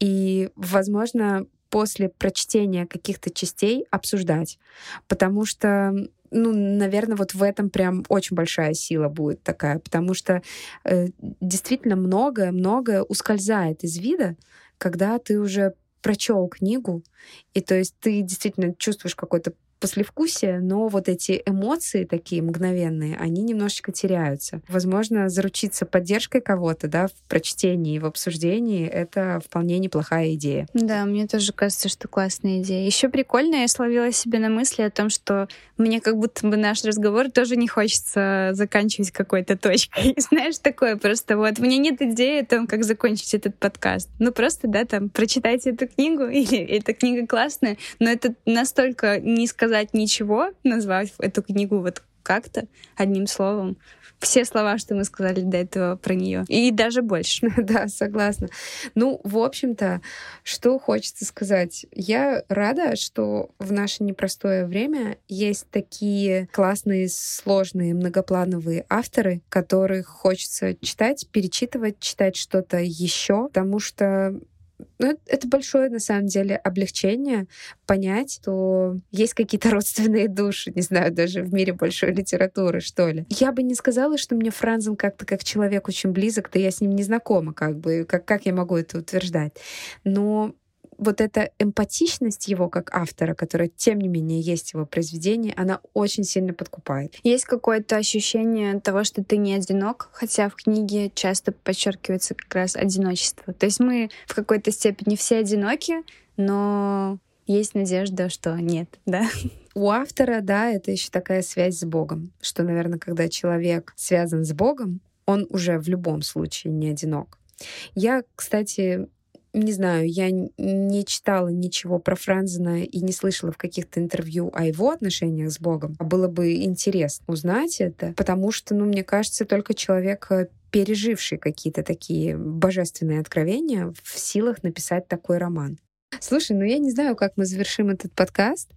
и, возможно, после прочтения каких-то частей обсуждать. Потому что ну, наверное, вот в этом прям очень большая сила будет такая, потому что э, действительно многое-многое ускользает из вида, когда ты уже прочел книгу, и то есть ты действительно чувствуешь какой-то послевкусие, но вот эти эмоции такие мгновенные, они немножечко теряются. Возможно, заручиться поддержкой кого-то, да, в прочтении, в обсуждении, это вполне неплохая идея. Да, мне тоже кажется, что классная идея. Еще прикольно, я словила себе на мысли о том, что мне как будто бы наш разговор тоже не хочется заканчивать какой-то точкой. [laughs] Знаешь, такое просто вот, мне нет идеи о том, как закончить этот подкаст. Ну просто, да, там, прочитайте эту книгу, [laughs] или эта книга классная, но это настолько низко сказать ничего, назвать эту книгу вот как-то одним словом. Все слова, что мы сказали до этого про нее. И даже больше. [laughs] да, согласна. Ну, в общем-то, что хочется сказать. Я рада, что в наше непростое время есть такие классные, сложные, многоплановые авторы, которых хочется читать, перечитывать, читать что-то еще, потому что ну, это большое, на самом деле, облегчение понять, что есть какие-то [laughs] родственные души, не знаю, даже в мире большой литературы, что ли. Я бы не сказала, что мне Франзен как-то как человек очень близок, да я с ним не знакома, как бы, как, как я могу это утверждать. Но вот эта эмпатичность его как автора, которая, тем не менее, есть в его произведении, она очень сильно подкупает. Есть какое-то ощущение того, что ты не одинок, хотя в книге часто подчеркивается как раз одиночество. То есть мы в какой-то степени все одиноки, но есть надежда, что нет, да? У автора, да, это еще такая связь с Богом, что, наверное, когда человек связан с Богом, он уже в любом случае не одинок. Я, кстати, не знаю, я не читала ничего про Франзена и не слышала в каких-то интервью о его отношениях с Богом. Было бы интересно узнать это, потому что, ну, мне кажется, только человек, э, переживший какие-то такие божественные откровения, в силах написать такой роман. Слушай, ну я не знаю, как мы завершим этот подкаст.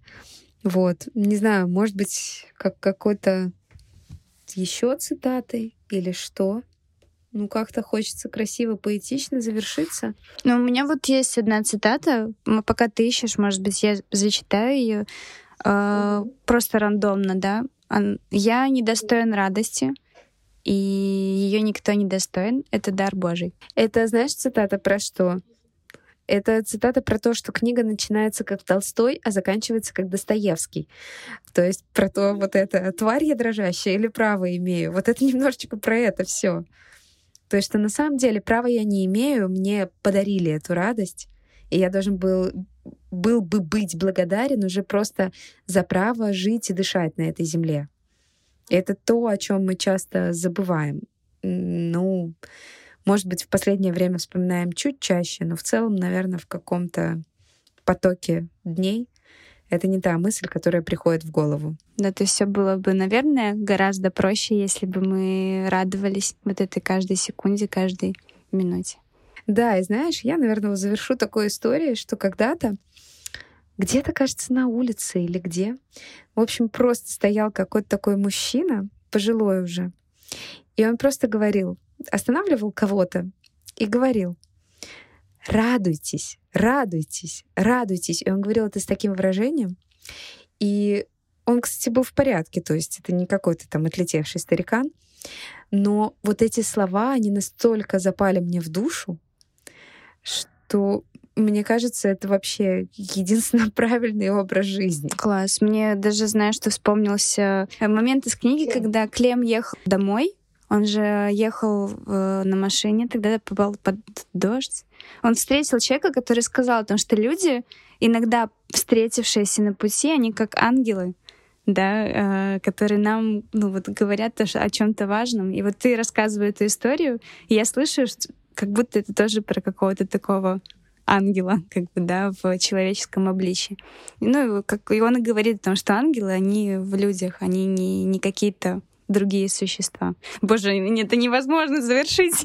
Вот, не знаю, может быть, как какой-то еще цитатой или что? Ну, как-то хочется красиво, поэтично завершиться. Ну, у меня вот есть одна цитата. Пока ты ищешь, может быть, я зачитаю ее. Э, а, просто рандомно, да. Я недостоин радости, и ее никто не достоин. Это дар Божий. Это, знаешь, цитата про что? Это цитата про то, что книга начинается как Толстой, а заканчивается как Достоевский. То есть про то, вот это тварь я дрожащая или право имею. Вот это немножечко про это все. То есть, что на самом деле права я не имею, мне подарили эту радость, и я должен был, был бы быть благодарен уже просто за право жить и дышать на этой земле. И это то, о чем мы часто забываем. Ну, может быть, в последнее время вспоминаем чуть чаще, но в целом, наверное, в каком-то потоке дней это не та мысль, которая приходит в голову. Да, то есть все было бы, наверное, гораздо проще, если бы мы радовались вот этой каждой секунде, каждой минуте. Да, и знаешь, я, наверное, завершу такой историей, что когда-то где-то, кажется, на улице или где, в общем, просто стоял какой-то такой мужчина, пожилой уже, и он просто говорил, останавливал кого-то и говорил, радуйтесь, радуйтесь, радуйтесь. И он говорил это с таким выражением. И он, кстати, был в порядке, то есть это не какой-то там отлетевший старикан. Но вот эти слова, они настолько запали мне в душу, что мне кажется, это вообще единственно [laughs] правильный образ жизни. Класс. Мне даже, знаешь, что вспомнился момент из книги, когда Клем ехал домой он же ехал на машине, тогда попал под дождь. Он встретил человека, который сказал о том, что люди, иногда встретившиеся на пути, они как ангелы, да, э, которые нам, ну вот, говорят о, о чем-то важном. И вот ты рассказываешь эту историю, и я слышу, что, как будто это тоже про какого-то такого ангела, как бы, да, в человеческом обличии. Ну, как и он и говорит о том, что ангелы, они в людях, они не, не какие-то другие существа. Боже, это невозможно завершить.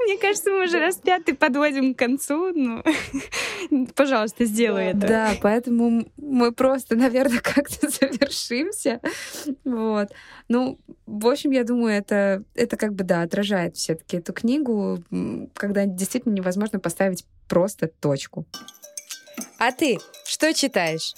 Мне кажется, мы уже раз пятый подводим к концу. Ну, пожалуйста, сделай это. Да, поэтому мы просто, наверное, как-то завершимся. Вот. Ну, в общем, я думаю, это, это как бы, да, отражает все таки эту книгу, когда действительно невозможно поставить просто точку. А ты что читаешь?